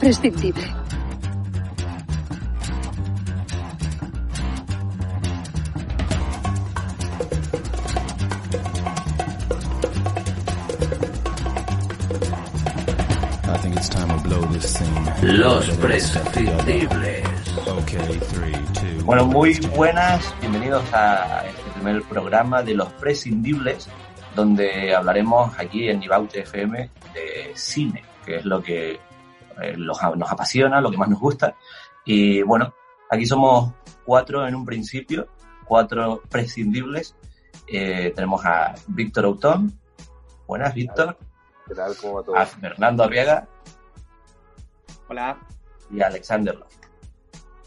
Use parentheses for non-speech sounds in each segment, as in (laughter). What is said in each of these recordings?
this scene. Los prescindibles. Okay, three, two. Bueno, muy buenas, bienvenidos a este primer programa de Los prescindibles, donde hablaremos aquí en Ibaute FM de cine, que es lo que eh, los- nos apasiona, lo que más nos gusta. Y bueno, aquí somos cuatro en un principio, cuatro prescindibles. Eh, tenemos a Víctor Autón. Buenas, Víctor. ¿Qué tal? ¿Cómo va todo? A Fernando Arriaga Hola. y a Alexander Love.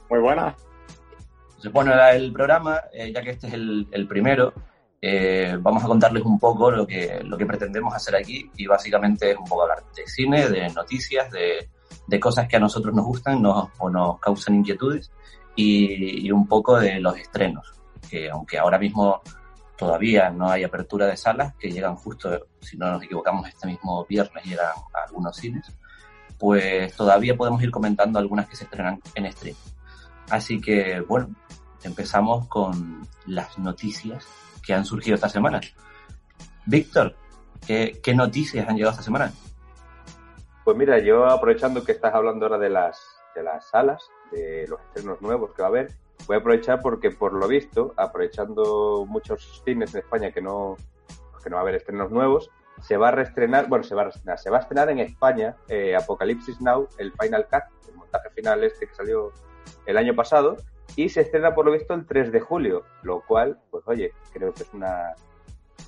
Muy buenas. Entonces, bueno, era el programa, eh, ya que este es el, el primero, eh, vamos a contarles un poco lo que, lo que pretendemos hacer aquí y básicamente es un poco hablar de cine, de noticias, de, de cosas que a nosotros nos gustan o nos causan inquietudes y, y un poco de los estrenos, que aunque ahora mismo todavía no hay apertura de salas, que llegan justo, si no nos equivocamos, este mismo viernes llegan a algunos cines, pues todavía podemos ir comentando algunas que se estrenan en stream. Así que, bueno, empezamos con las noticias que han surgido esta semana. Víctor, ¿qué, qué noticias han llegado esta semana? Pues mira, yo aprovechando que estás hablando ahora de las, de las salas, de los estrenos nuevos que va a haber, voy a aprovechar porque por lo visto, aprovechando muchos cines en España que no, que no va a haber estrenos nuevos, se va a reestrenar, bueno, se va a reestrenar, se va a estrenar en España eh, Apocalipsis Now, el Final Cut, el montaje final este que salió el año pasado, y se estrena por lo visto el 3 de julio, lo cual, pues oye, creo que es una,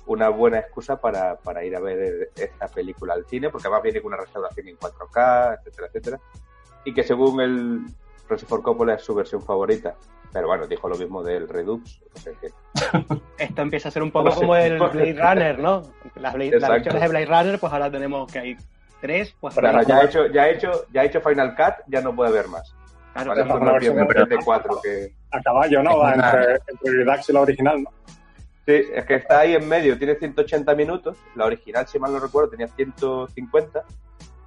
una buena excusa para, para ir a ver esta película al cine, porque además viene con una restauración en 4K, etcétera, etcétera, y que según el Francis Ford Coppola es su versión favorita. Pero bueno, dijo lo mismo del Redux, o sea que (laughs) Esto empieza a ser un (laughs) poco como el Blade Runner, ¿no? Las, Blade, las Exacto. versiones de Blade Runner, pues ahora tenemos que hay tres, pues Pero ahora- ya ha hecho, ya ha hecho, ya ha hecho Final Cut, ya no puede haber más. claro, Vale, claro. esto no versión tiene pero- de 4 que a caballo, ¿no? Va entre, entre el Redux y la original, ¿no? Sí, es que está ahí en medio, tiene 180 minutos, la original, si mal no recuerdo, tenía 150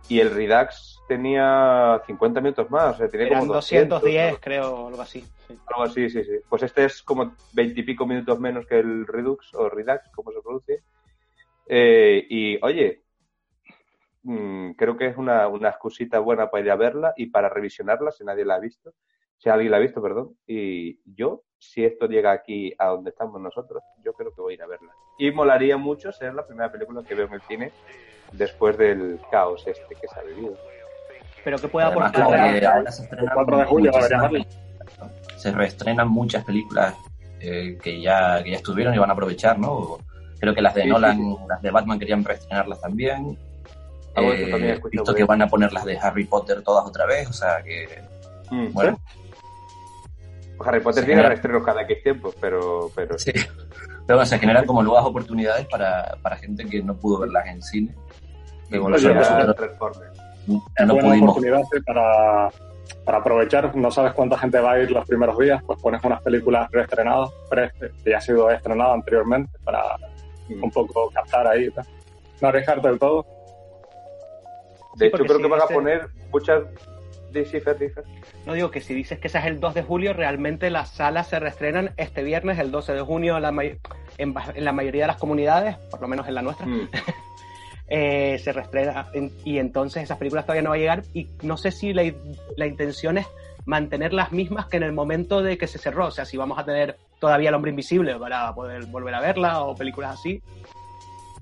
y el Redux tenía 50 minutos más, o sea, tenía Eran como 200, 210, ¿no? creo, algo así. sí. Algo así, sí, sí. Pues este es como 20 y pico minutos menos que el Redux o Redux, como se produce. Eh, y oye, mm, creo que es una, una excusita buena para ir a verla y para revisionarla si nadie la ha visto. Si alguien la ha visto, perdón. Y yo, si esto llega aquí a donde estamos nosotros, yo creo que voy a ir a verla. Y molaría mucho ser la primera película que veo en el cine después del caos este que se ha vivido. Pero que pueda Además, aportar. que se estrenan El 4 de julio muchísimas debería películas, ¿no? Se reestrenan muchas películas eh, que, ya, que ya estuvieron y van a aprovechar, ¿no? Creo que las de Sí, Nolan, sí, las de Batman querían reestrenarlas también. Eh, también visto que van a poner las de Harry Potter todas otra vez, o sea que, Mm, bueno, Harry Potter tiene genera- reestrenos cada X tiempo, pero, pero sí. Pero bueno, se generan como nuevas oportunidades para, para gente que no pudo verlas en cine. Transformers. Es no buena pudimos oportunidad para, para aprovechar. No sabes cuánta gente va a ir los primeros días, pues pones unas películas reestrenadas, pre- que ya ha sido estrenada anteriormente, para Mm. un poco captar ahí. ¿no? No arriesgarte del todo. De Sí, hecho, creo si que van a poner muchas. No digo que si dices que ese es el 2 de julio, realmente las salas se reestrenan este viernes, el 12 de junio, en la, en, en la mayoría de las comunidades, por lo menos en la nuestra. Mm. (laughs) eh, se reestrena en- y entonces esas películas todavía no va a llegar y no sé si la, la intención es mantener las mismas que en el momento de que se cerró, o sea, si vamos a tener todavía El Hombre Invisible para poder volver a verla o películas así.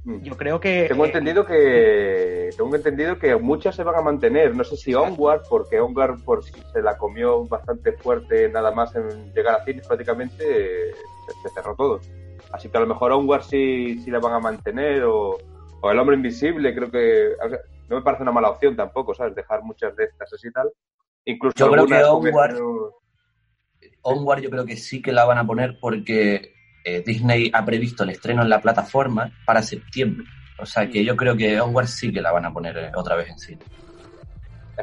Yo creo que... Tengo eh, entendido que tengo entendido que muchas se van a mantener. No sé si Onward, porque Onward por si se la comió bastante fuerte nada más en llegar a cines prácticamente eh, se, se cerró todo. Así que a lo mejor Onward sí, sí la van a mantener o, o El Hombre Invisible, creo que o sea, no me parece una mala opción tampoco, ¿sabes? Dejar muchas de estas así y tal. Incluso Yo creo que Onward- Onward yo creo que sí que la van a poner porque eh, Disney ha previsto el estreno en la plataforma para septiembre. O sea que yo creo que Onward sí que la van a poner eh, otra vez en cine.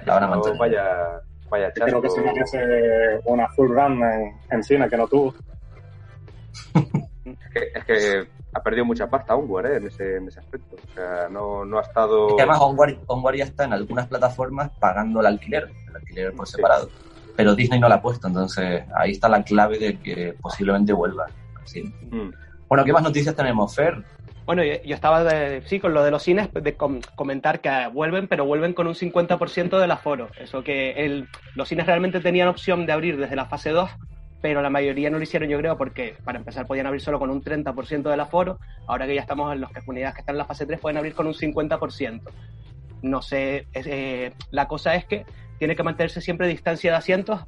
la van a mantener. Vaya, vaya Creo que si viniese una full run en, en cine que no tuvo. Es que, es que ha perdido mucha pasta Onward ¿eh? en, ese, en ese aspecto. O sea, no, no ha estado... Es que además Onward, Onward ya está en algunas plataformas pagando el alquiler, el alquiler por separado. Pero Disney no la ha puesto, entonces ahí está la clave de que posiblemente vuelva. Mm. Bueno, ¿qué más noticias tenemos, Fer? Bueno, yo, yo estaba de- sí con lo de los cines de com- comentar que vuelven, pero vuelven con un 50% del aforo. Eso que el, los cines realmente tenían opción de abrir desde la fase 2, pero la mayoría no lo hicieron, yo creo, porque para empezar podían abrir solo con un 30% del aforo. Ahora que ya estamos en los que unidades que están en la fase 3 pueden abrir con un 50%. No sé, es, eh, la cosa es que tiene que mantenerse siempre distancia de asientos,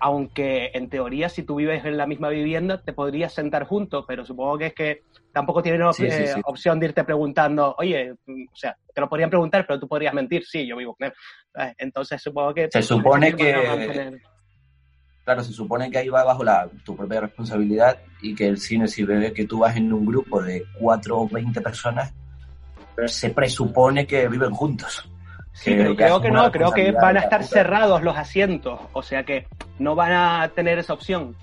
aunque en teoría si tú vives en la misma vivienda te podrías sentar juntos, pero supongo que es que tampoco tienen op- Sí, sí, eh, sí. opción de irte preguntando, oye, mm, o sea, te lo podrían preguntar, pero tú podrías mentir, sí, yo vivo con él. Eh, Entonces supongo que... Se supone que- Claro, se supone que ahí va bajo la, tu propia responsabilidad y que el cine, si ve que tú vas en un grupo de 4 o 20 personas, se presupone que viven juntos. Sí, pero creo que no, creo que van a estar cerrados los asientos, o sea que no van a tener esa opción.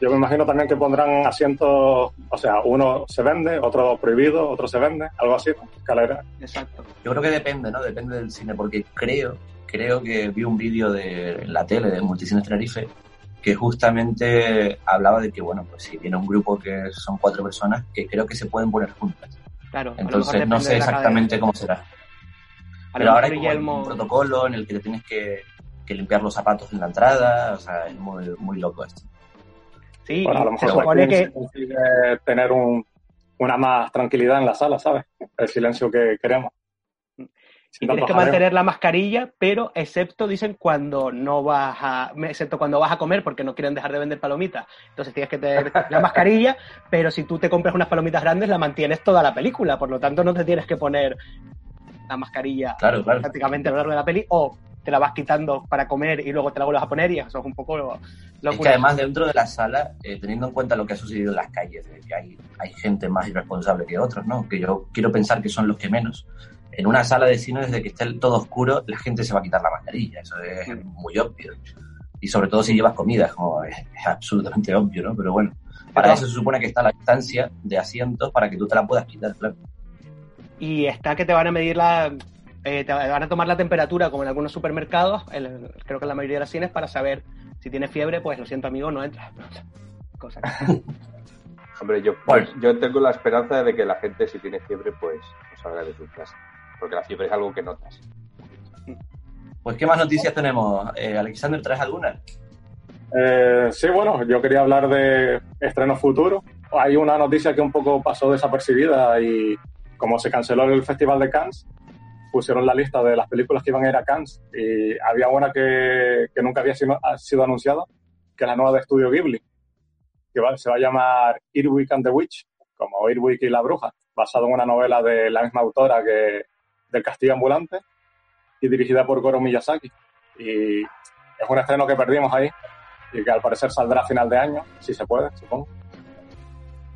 Yo me imagino también que pondrán asientos, o sea, uno se vende, otro prohibido, otro se vende, algo así. Escalera. Exacto. Yo creo que depende, ¿no? Depende del cine, porque creo, creo que vi un vídeo de en la tele de Multicines Tenerife que justamente hablaba de que, bueno, pues si viene un grupo que son cuatro personas, que creo que se pueden poner juntas. Claro, Entonces no sé exactamente cómo será. A Pero ahora hay como Guillermo- un protocolo en el que te tienes que, que limpiar los zapatos en la entrada, o sea, es muy, muy loco esto. Sí, Bueno, a lo mejor supone que se consigue tener un, una más tranquilidad en la sala, ¿sabes? El silencio que queremos. y tienes que mantener la mascarilla, pero excepto, dicen, cuando no vas a, excepto cuando vas a comer, porque no quieren dejar de vender palomitas. Entonces tienes que tener la mascarilla, (laughs) pero si tú te compras unas palomitas grandes, la mantienes toda la película, por lo tanto no te tienes que poner la mascarilla Claro, claro. prácticamente a lo largo de la peli, o te la vas quitando para comer y luego te la vuelves a poner y eso es un poco lo, Es que además dentro de la sala, eh, teniendo en cuenta lo que ha sucedido en las calles, de que hay, hay gente más irresponsable que otros, ¿no? Que yo quiero pensar que son los que menos. En una sala de cine, desde que esté todo oscuro, la gente se va a quitar la mascarilla. Eso es Mm. muy obvio. Y sobre todo si llevas comida, es como es, es absolutamente obvio, ¿no? Pero bueno, para Claro. eso se supone que está la distancia de asientos para que tú te la puedas quitar, claro. Y está que te van a medir la eh, te van a tomar la temperatura como en algunos supermercados el- creo que en la mayoría de los cines para saber si tienes fiebre pues lo siento amigo no entras (laughs) cosa que- (laughs) Hombre, yo, yo tengo la esperanza de que la gente, si tiene fiebre, pues no salga de su casa. Porque la fiebre es algo que notas. Pues, ¿qué más noticias tenemos? Eh, Alexander, ¿traes alguna? Eh, sí, bueno, yo quería hablar de estrenos futuros. Hay una noticia que un poco pasó desapercibida y como se canceló el Festival de Cannes, pusieron la lista de las películas que iban a ir a Cannes y había una que, que nunca había sido, ha sido anunciada, que es la nueva de Estudio Ghibli, que va- se va a llamar Earwig and the Witch, como Earwig y la bruja, basado en una novela de la misma autora que del Castillo Ambulante y dirigida por Goro Miyazaki. Y es un estreno que perdimos ahí y que al parecer saldrá a final de año, si se puede, supongo.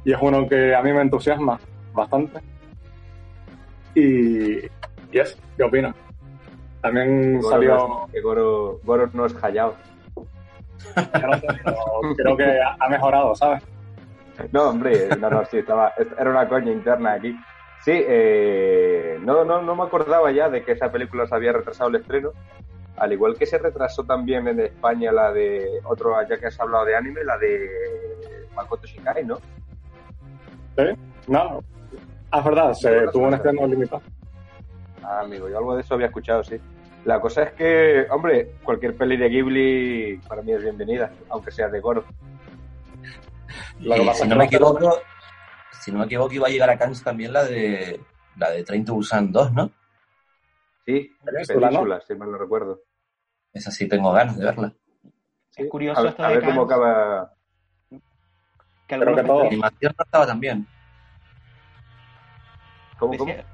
Y es uno que a mí me entusiasma bastante. Y, y eso, ¿qué opinas? También Goro salió, no es- que Goro, Goro no es pero creo que ha mejorado, ¿sabes? No, hombre, no, no, sí, estaba, era una coña interna aquí. Sí, eh, no, no, no me acordaba ya de que esa película se había retrasado el estreno. Al igual que se retrasó también en España la de otro, ya que has hablado de anime, la de Makoto Shinkai, ¿no? No, ah, es verdad, se tuvo un estreno limitado. Ah, amigo, yo algo de eso había escuchado, sí. La cosa es que, hombre, cualquier peli de Ghibli para mí es bienvenida, aunque sea de Goro. (laughs) Lo que Y pasa si no me equivoco, si no me equivoco, iba a llegar a Cannes también la de la de Train to Busan 2, ¿no? Sí, Península, ¿no? Si mal no recuerdo. Esa sí tengo ganas de verla. Es curioso a, ver- esto a de ver cómo acaba. que que todo. La animación no estaba tan bien. ¿Cómo, cómo? decían-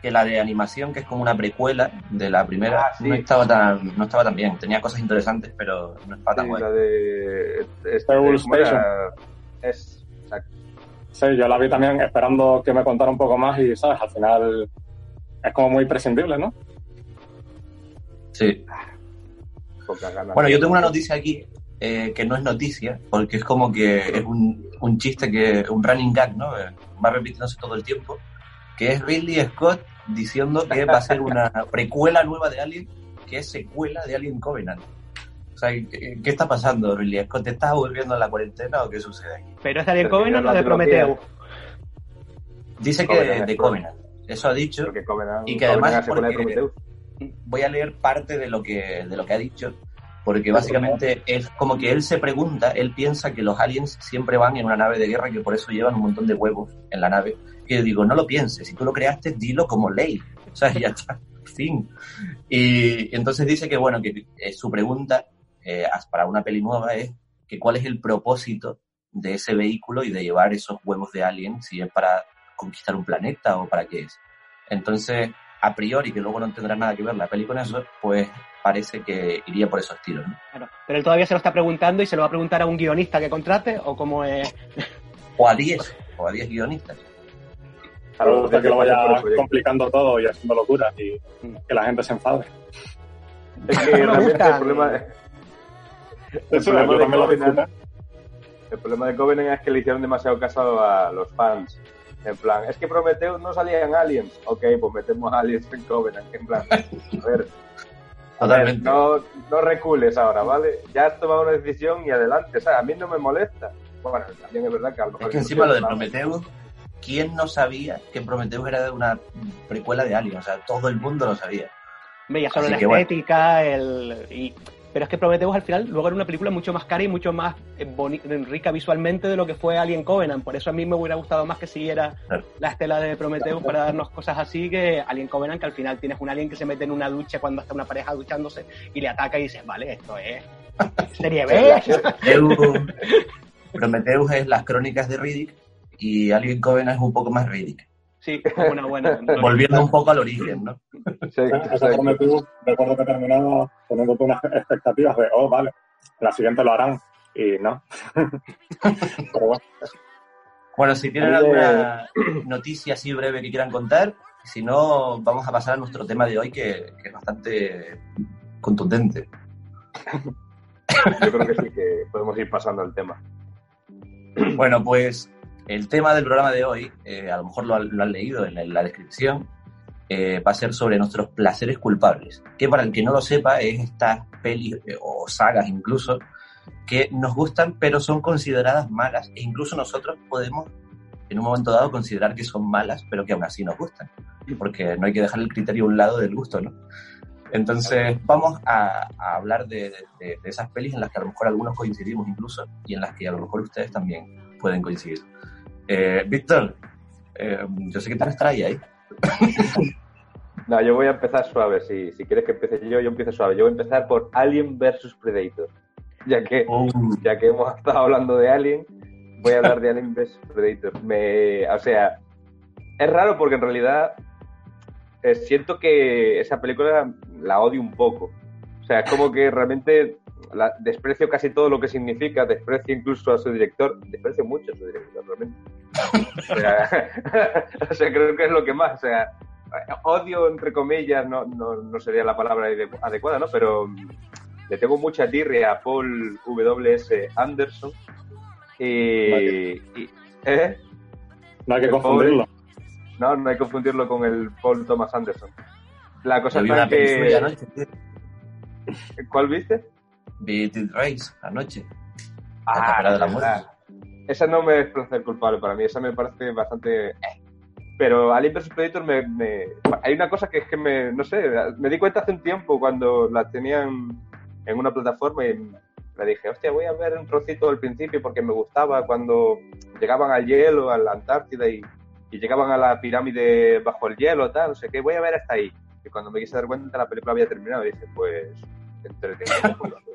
Que la de animación, que es como una precuela de la primera, Ah, sí. no estaba tan no estaba tan bien. Tenía cosas interesantes, pero no estaba tan Sí, buena. la de. Este, Star ¿cómo era? Es. exacto. Sí, yo la vi también esperando que me contara un poco más y, ¿sabes? Al final es como muy prescindible, ¿no? Sí. Bueno, yo tengo una noticia aquí eh, que no es noticia, porque es como que es un, un chiste, que un running gag, ¿no? Eh, va repitiéndose todo el tiempo, que es Ridley Scott diciendo que va a ser una (laughs) precuela nueva de Alien, que es secuela de Alien Covenant. O sea, ¿qué, qué está pasando, Ridley Scott? ¿Te estás volviendo a la cuarentena o qué sucede aquí? Pero es de Alien Terminar Covenant o de. Prometeo. Dice que Covenant, de, Covenant. Eso ha dicho. Covenant- Y que además voy a leer parte de lo que de lo que ha dicho porque básicamente es como que él se pregunta él piensa que los aliens siempre van en una nave de guerra y que por eso llevan un montón de huevos en la nave yo digo no lo pienses si tú lo creaste dilo como ley o sea (laughs) ya está fin y entonces dice que bueno que eh, su pregunta eh, para una peli nueva es que cuál es el propósito de ese vehículo y de llevar esos huevos de alien si es para conquistar un planeta o para qué es entonces a priori, que luego no tendrá nada que ver la peli con eso, pues parece que iría por esos tiros, ¿no? Claro. Pero él todavía se lo está preguntando y se lo va a preguntar a un guionista que contrate o cómo es. O a 10, o a 10 guionistas. Me gusta que lo vaya el complicando todo y haciendo locuras y que la gente se enfade. Es que (laughs) realmente el problema, el Eso, problema yo de también lo Covenant, el problema de Covenant es que le hicieron demasiado caso a los fans. En plan, es que Prometheus no salía en Aliens. Ok, pues metemos Aliens en Covenant. En plan, a ver, a ver, no, no recules ahora, ¿vale? Ya has tomado una decisión y adelante. O sea, a mí no me molesta. Bueno, también es verdad que a lo mejor... Es que encima lo de Prometheus, ¿quién no sabía que Prometheus era una precuela de Alien? O sea, todo el mundo lo sabía. Veía solo Así la bueno. estética, el. Y... Pero es que Prometheus al final luego era una película mucho más cara y mucho más eh, boni- rica visualmente de lo que fue Alien Covenant. Por eso a mí me hubiera gustado más que siguiera Claro. la estela de Prometheus para darnos cosas así que Alien Covenant, que al final tienes un alien que se mete en una ducha cuando está una pareja duchándose y le ataca y dices, vale, esto es serie B. (laughs) Prometheus es las crónicas de Riddick y Alien Covenant es un poco más Riddick. Sí, es una buena. (laughs) Volviendo un poco al origen, ¿no? Sí, Ese exacto. Prometheus, recuerdo que terminaba poniéndote unas expectativas de, oh, vale, la siguiente lo harán. Y no. (laughs) Pero bueno, Bueno, si tienen alguna noticia así breve que quieran contar, si no, vamos a pasar a nuestro tema de hoy, que, que es bastante contundente. Yo creo que sí, que podemos ir pasando al tema. Bueno, pues el tema del programa de hoy, eh, a lo mejor lo, lo han leído en la descripción, eh, va a ser sobre nuestros placeres culpables. Que para el que no lo sepa, es estas pelis eh, o sagas incluso que nos gustan, pero son consideradas malas. E incluso nosotros podemos, en un momento dado, considerar que son malas, pero que aún así nos gustan. Porque no hay que dejar el criterio a un lado del gusto, ¿no? Entonces, vamos a, a hablar de, de- de esas pelis en las que a lo mejor algunos coincidimos incluso y en las que a lo mejor ustedes también pueden coincidir. Eh, Víctor, eh, yo sé que tienes trae ahí. (laughs) No, yo voy a empezar suave. Si, si quieres que empiece yo, yo empiezo suave. Yo voy a empezar por Alien vs Predator. Ya que, ya que hemos estado hablando de Alien, voy a hablar de Alien vs Predator. Me, o sea, es raro porque en realidad eh, siento que esa película la odio un poco. O sea, es como que realmente la- desprecio casi todo lo que significa, desprecio incluso a su director, desprecio mucho a su director realmente. O sea, (laughs) o sea, creo que es lo que más, o sea, odio entre comillas, no, no, no sería la palabra ade- adecuada, ¿no? Pero mm, le tengo mucha tirria a Paul W.S. Anderson y... y- ¿eh? no hay que confundirlo. No, no hay que confundirlo con el Paul Thomas Anderson. La cosa suya que... ¿Cuál viste? Vi Dead Race anoche. Ah, La de la muerte. Esa no me es placer culpable para mí, esa me parece bastante... eh. Pero Alien vs Predator me, me- Hay una cosa que es que me... No sé, me di cuenta hace un tiempo cuando la tenían en una plataforma y le dije, hostia, voy a ver un trocito del principio porque me gustaba cuando llegaban al hielo, a la Antártida y, y llegaban a la pirámide bajo el hielo, tal, no sé qué, voy a ver hasta ahí. Y cuando me quise dar cuenta, la película había terminado y dije, pues, entretenido. (laughs)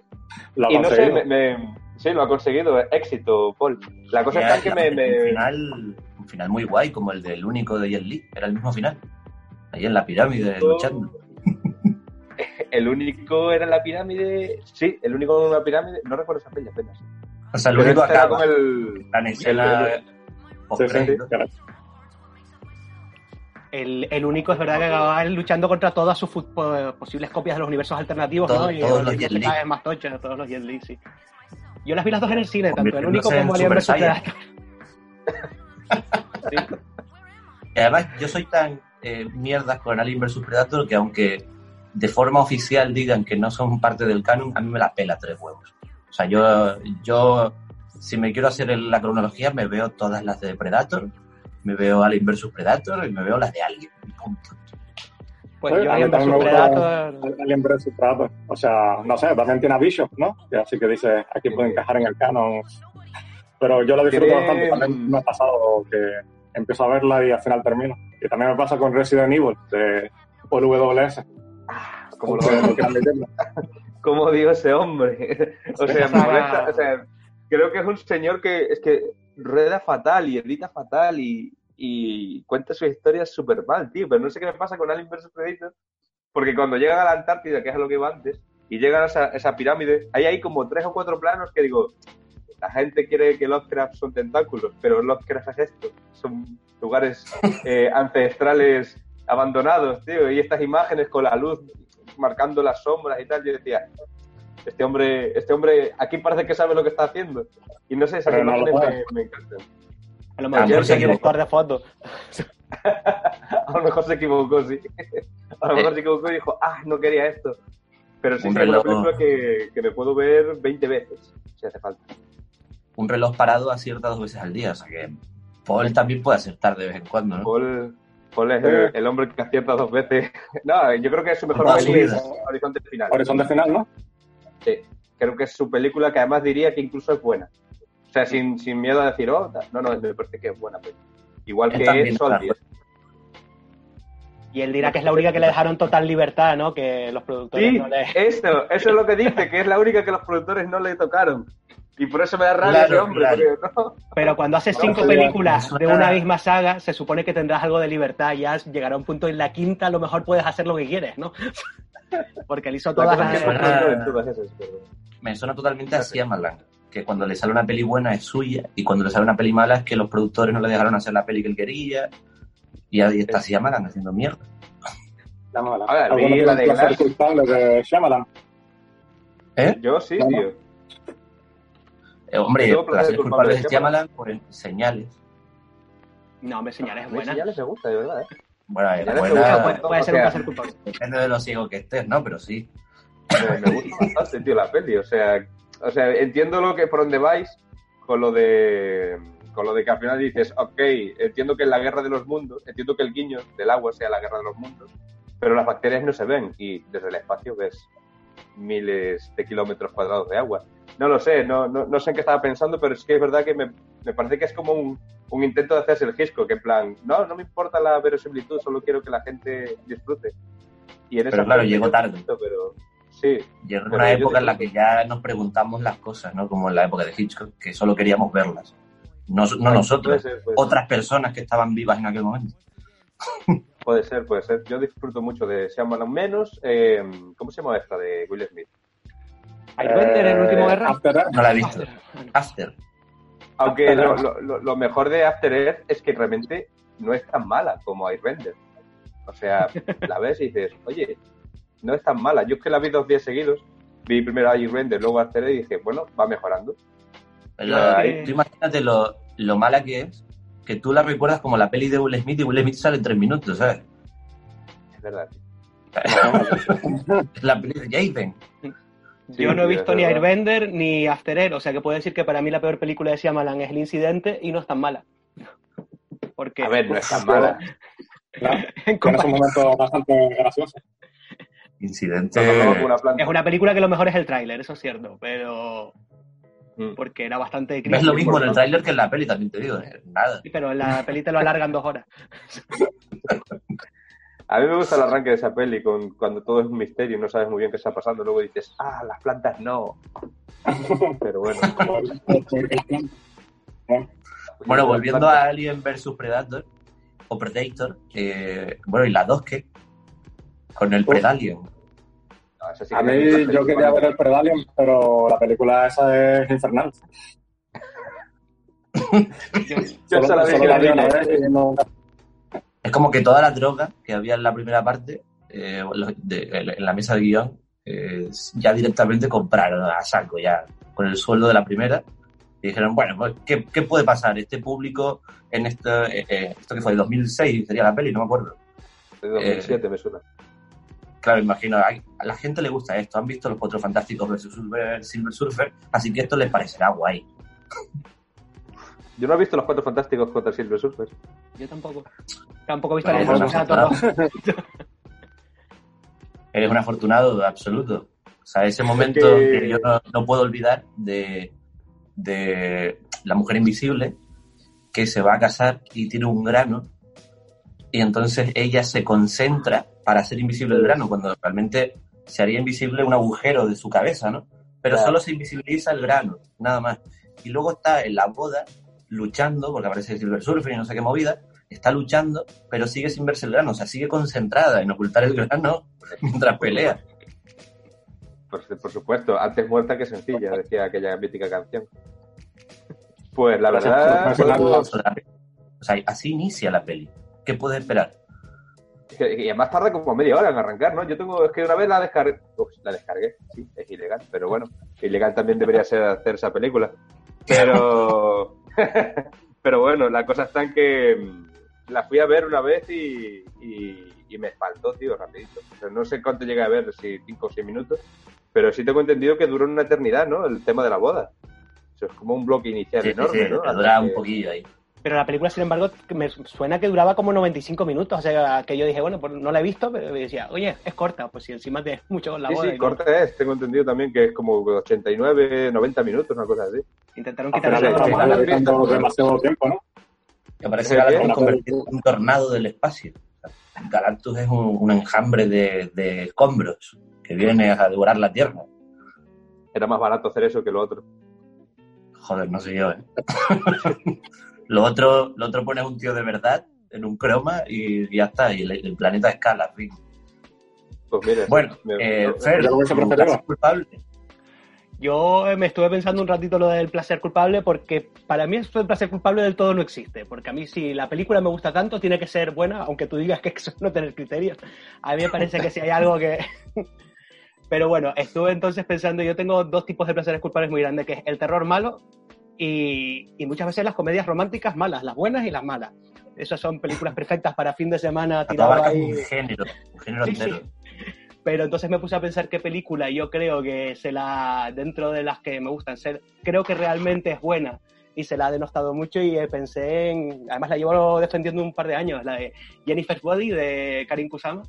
Lo y no sé, me, me- sí, lo ha conseguido, éxito, Paul. La cosa en que me... me- Un, final, un final muy guay, como el del único de Jet Li. Era el mismo final. Ahí en la pirámide, luchando. (laughs) El único era en la pirámide, sí, el único en una pirámide, no recuerdo esa peli apenas. O sea, el único acaba. con el... La escena Sí, sí, sí. El, el único es verdad que acababa luchando contra todas sus posibles copias de los universos alternativos, Todo- ¿no? Y todos los Jet se Li. cada vez más tochos, todos los Jet Li, sí. Yo las vi las dos en el cine, tanto el único Convirtiéndose en como Alien vs Super. Predator. (laughs) Y además, yo soy tan eh, mierdas con Alien vs Predator que aunque de forma oficial digan que no son parte del canon, a mí me la pela tres huevos. O sea, yo, yo si me quiero hacer el- la cronología, me veo todas las de Predator, me veo Alien vs Predator y me veo las de Alien. Punto. Pues Sí, yo Alien también vs me gusta Predator... Alien vs Predator. O sea, no sé, también tiene a Bishop, ¿no? Así que dice, aquí puede encajar en el canon. Pero yo la disfruto Tiene- bastante. También me ha pasado que empiezo a verla y al final termino. Y también me pasa con Resident Evil de Paul WS. Como Que lo. (laughs) ¿Cómo digo ese hombre? (laughs) o sea, me molesta, o sea, creo que es un señor que es que rueda fatal y edita fatal y, y cuenta sus historias súper mal, tío. Pero no sé qué me pasa con Alien vs Predator, porque cuando llegan a la Antártida, que es a lo que iba antes, y llegan a esa, esa pirámide, ahí hay como tres o cuatro planos que digo, la gente quiere que Lovecraft son tentáculos, pero Lovecraft es esto, son lugares (laughs) eh, ancestrales abandonados, tío, y estas imágenes con la luz marcando las sombras y tal, yo decía, este hombre, este hombre aquí parece que sabe lo que está haciendo. Y no sé, esas Pero imágenes me, me encantan. A lo Ah, mejor es sé el que- director de fotos. (laughs) A lo mejor se equivocó, sí. A lo mejor se equivocó y dijo, ah, no quería esto. Pero sí, Un es una película que, que me puedo ver 20 veces, si hace falta. Un reloj parado acierta dos veces al día, o sea que Paul también puede acertar de vez en cuando, ¿no? Paul, Paul es el, el hombre que acierta dos veces. (laughs) No, yo creo que su mejor Toda su es vida. Horizonte Final. Horizonte final, ¿no? Sí, creo que es su película que además diría que incluso es buena. O sea, sin, sin miedo a decir, oh, no, no, me parece que es buena. peli. Igual Él que también, Soldier. Y él dirá que es la única que le dejaron total libertad, ¿no? Que los productores Sí, no le... eso, eso es lo que dice, que es la única que los productores no le tocaron. Y por eso me da rabia Claro, ese hombre, claro. no. Pero cuando haces cinco películas de una misma saga, se supone que tendrás algo de libertad. Ya llegará un punto en la quinta, a lo mejor puedes hacer lo que quieres, ¿no? Porque él hizo todas cosa es que las... suena- Me suena totalmente a Shyamalan, que cuando le sale una peli buena es suya y cuando le sale una peli mala es que los productores no le dejaron hacer la peli que él quería y ahí está Shyamalan haciendo mierda. La mala. A ver, ¿Alguno vi tiene la de placer Glass. culpable de Shyamalan? ¿Eh? Yo sí, No, tío. Eh, hombre, Yo series culpable de Shyamalan, pues señales. No, me señales A es mí buena. señales me gusta, de verdad, ¿eh? Bueno, le buena, Puede, ser un placer culpable. depende de lo ciego que estés, ¿no? Pero sí. Me, me gusta bastante, tío, la peli. O sea, o sea, entiendo lo que por dónde vais con lo de con lo de que al final dices, ok, entiendo que es la guerra de los mundos, entiendo que el guiño del agua sea la guerra de los mundos, pero las bacterias no se ven y desde el espacio ves miles de kilómetros cuadrados de agua. No lo sé, no, no, no sé en qué estaba pensando, pero es que es verdad que me, me parece que es como un, un intento de hacerse el Hitchcock, que en plan, no, no me importa la verosimilitud, solo quiero que la gente disfrute. Y en Pero claro, llegó tarde. Pero sí, Llegó una época en la que ya nos preguntamos las cosas, ¿no? Como en la época de Hitchcock, que solo queríamos verlas. No, no nosotros, ser, otras personas que estaban vivas en aquel momento. Puede ser, puede ser. Yo disfruto mucho de Shyamalan menos. Eh, ¿Cómo se llama esta de Will Smith? Airbender, el último Eh, guerra. After Earth. No la he visto. After. Aunque After lo, Earth. lo- lo- lo mejor de After Earth es que realmente no es tan mala como Airbender. O sea, (laughs) la ves y dices, oye, no es tan mala. Yo es que la vi dos días seguidos. Vi primero Airbender, luego After Earth y dije, bueno, va mejorando. Pero Ay. tú imagínate lo, lo mala que es, que tú la recuerdas como la peli de Will Smith y Will Smith sale en tres minutos, ¿sabes? Es verdad. Es (laughs) la peli de Jaden. Sí, Yo no he visto es ni. Airbender ni After Earth, o sea que puedo decir que para mí la peor película de Shyamalan es El Incidente y no es tan mala. Porque A ver, no es tan (laughs) mala. Claro, en sus compa- momentos bastante graciosos. Incidente. Es una película que lo mejor es el tráiler, eso es cierto, pero Mm. porque era bastante crítico. lo mismo en el tráiler que en la peli, también te digo. ¿eh? Nada. Sí, Pero en la peli te lo alargan dos horas. (laughs) A mí me gusta el arranque de esa peli con, cuando todo es un misterio y no sabes muy bien qué está pasando. Luego dices, ah, las plantas no. (laughs) Pero bueno. (laughs) Bueno, volviendo a Alien vs Predator, o Predator, eh, bueno, y la 2 que con el Predalien. No, sí A mí yo quería ver el Predalien, pero la película esa es infernal. (laughs) Yo Solo, esa la vi solo que la vi una vez y no... Es como que toda la droga que había en la primera parte, eh, de- en la mesa de guion, eh, ya directamente compraron a saco, ya con el sueldo de la primera. Y dijeron, bueno, pues, ¿qué, qué puede pasar? Este público en esto, eh, esto que fue, 2006 sería la peli, no me acuerdo. De 2007 me suena. Claro, imagino, a la gente le gusta esto, han visto los Cuatro Fantásticos versus Silver, Silver Surfer, así que esto les parecerá guay. Yo no he visto los Cuatro Fantásticos contra Silver Surfer. Yo tampoco. Tampoco he visto No, la no, no, Asesinato no. 2. Eres un afortunado absoluto. O sea, ese momento que- que yo no, no puedo olvidar de, de la mujer invisible que se va a casar y tiene un grano y entonces ella se concentra para hacer invisible el grano cuando realmente se haría invisible un agujero de su cabeza, ¿no? Pero Claro. solo se invisibiliza el grano, nada más. Y luego está en la boda luchando, porque aparece Silver Surfer y no sé qué movida, está luchando, pero sigue sin verse el grano, o sea, sigue concentrada en ocultar el grano (laughs) mientras pelea. Por, por supuesto, antes muerta que sencilla, decía aquella mítica canción. Pues la verdad, Gracias por podemos- O sea, así inicia la peli. ¿Qué puedes esperar? y además tarda como media hora en arrancar, ¿no? Yo tengo, es que una vez la descargué, la descargué, sí, es ilegal, pero bueno, ilegal también debería ser hacer esa película. Pero, (laughs) pero bueno, la cosa está en que mm, la fui a ver una vez y, y, y me faltó, tío, rapidito. O sea, no sé cuánto llegué a ver, si cinco o seis minutos, pero sí tengo entendido que duró una eternidad, ¿no? El tema de la boda. Eso es como un bloque inicial Sí, sí, enorme, sí, ¿no? dura un poquillo ahí. Pero la película, sin embargo, me suena que duraba como 95 minutos. O sea, que yo dije, bueno, pues no la he visto, pero decía, oye, es corta. Pues si encima te (laughs) mucho con la Sí, boda. sí, no- corta es, tengo entendido también que es como 89, 90 minutos, una cosa así. Intentaron sí, la demasiado tiempo, ¿no? Que parece que en un tornado del espacio. Galactus es un, un enjambre de, de escombros que viene a devorar la Tierra. Era más barato hacer eso que lo otro. Joder, no sé yo, ¿eh? (laughs) lo, otro, lo otro pones un tío de verdad en un croma y ya está, y el, el planeta escala, fin. Pues mira, Bueno, me- eh, me- Fer, yo lo hubiese ¿tu preferido. placer culpable? Yo eh, me estuve pensando un ratito lo del placer culpable porque para mí esto del placer culpable del todo no existe. Porque a mí si la película me gusta tanto tiene que ser buena, aunque tú digas que (laughs) eso es no tener criterios. A mí me parece que si hay algo que... (laughs) Pero bueno, estuve entonces pensando, yo tengo dos tipos de placeres culpables muy grandes, que es el terror malo y, y muchas veces las comedias románticas malas, las buenas y las malas. Esas son películas perfectas para fin de semana ahí. un género, un género Sí, entero. sí. Pero entonces me puse a pensar qué película yo creo que se la, dentro de las que me gustan ser, creo que realmente es buena y se la ha denostado mucho y eh, pensé en, además la llevo defendiendo un par de años, la de Jennifer's Body de Karin Kusama,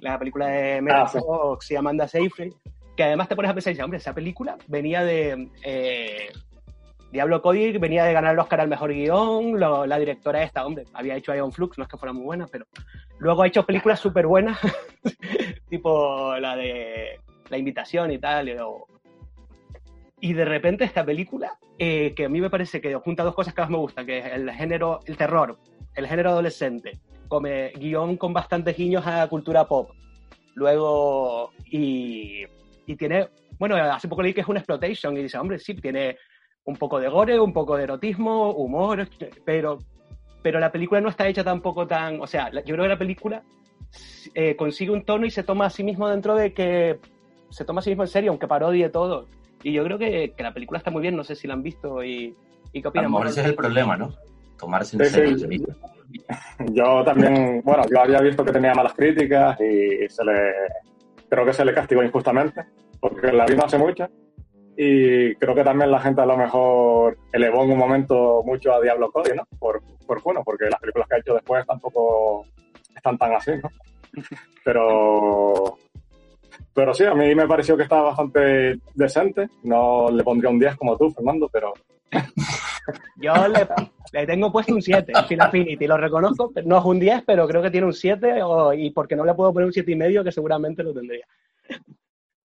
la película de Megan Ah, sí. Fox y Amanda Seyfried, que además te pones a pensar hombre, esa película venía de eh, Diablo Cody, venía de ganar el Oscar al mejor guion, lo- la directora esta, hombre, había hecho Ion Flux, no es que fuera muy buena, pero luego ha hecho películas (laughs) súper buenas, (laughs) tipo la de La Invitación y tal, o- y de repente esta película, eh, que a mí me parece que junta dos cosas que más me gustan, que es el género, el terror, el género adolescente, come guion con bastantes guiños a cultura pop, luego, y, y tiene, bueno, hace poco leí que es una exploitation, y dice, hombre, sí, tiene un poco de gore, un poco de erotismo, humor, pero, pero la película no está hecha tampoco tan, o sea, la- yo creo que la película eh, consigue un tono y se toma a sí mismo dentro de que se toma a sí mismo en serio, aunque parodie todo. Y yo creo que, que la película está muy bien, no sé si la han visto y, y qué A lo opinan. mejor ese es el problema, ¿no? Tomarse en Sí, serio. sí. Yo también, bueno, yo había visto que tenía malas críticas y se le, creo que se le castigó injustamente, porque la vi no hace mucho. Y creo que también la gente a lo mejor elevó en un momento mucho a Diablo Cody, ¿no? Por, por bueno, porque las películas que ha hecho después tampoco están tan así, ¿no? Pero, pero sí, a mí me pareció que estaba bastante decente. No le pondría un 10 como tú, Fernando, pero (laughs) Yo le, tengo puesto un 7 en Final Affinity, lo reconozco, no es un 10, pero creo que tiene un 7 o- y porque no le puedo poner un 7 y medio, que seguramente lo tendría.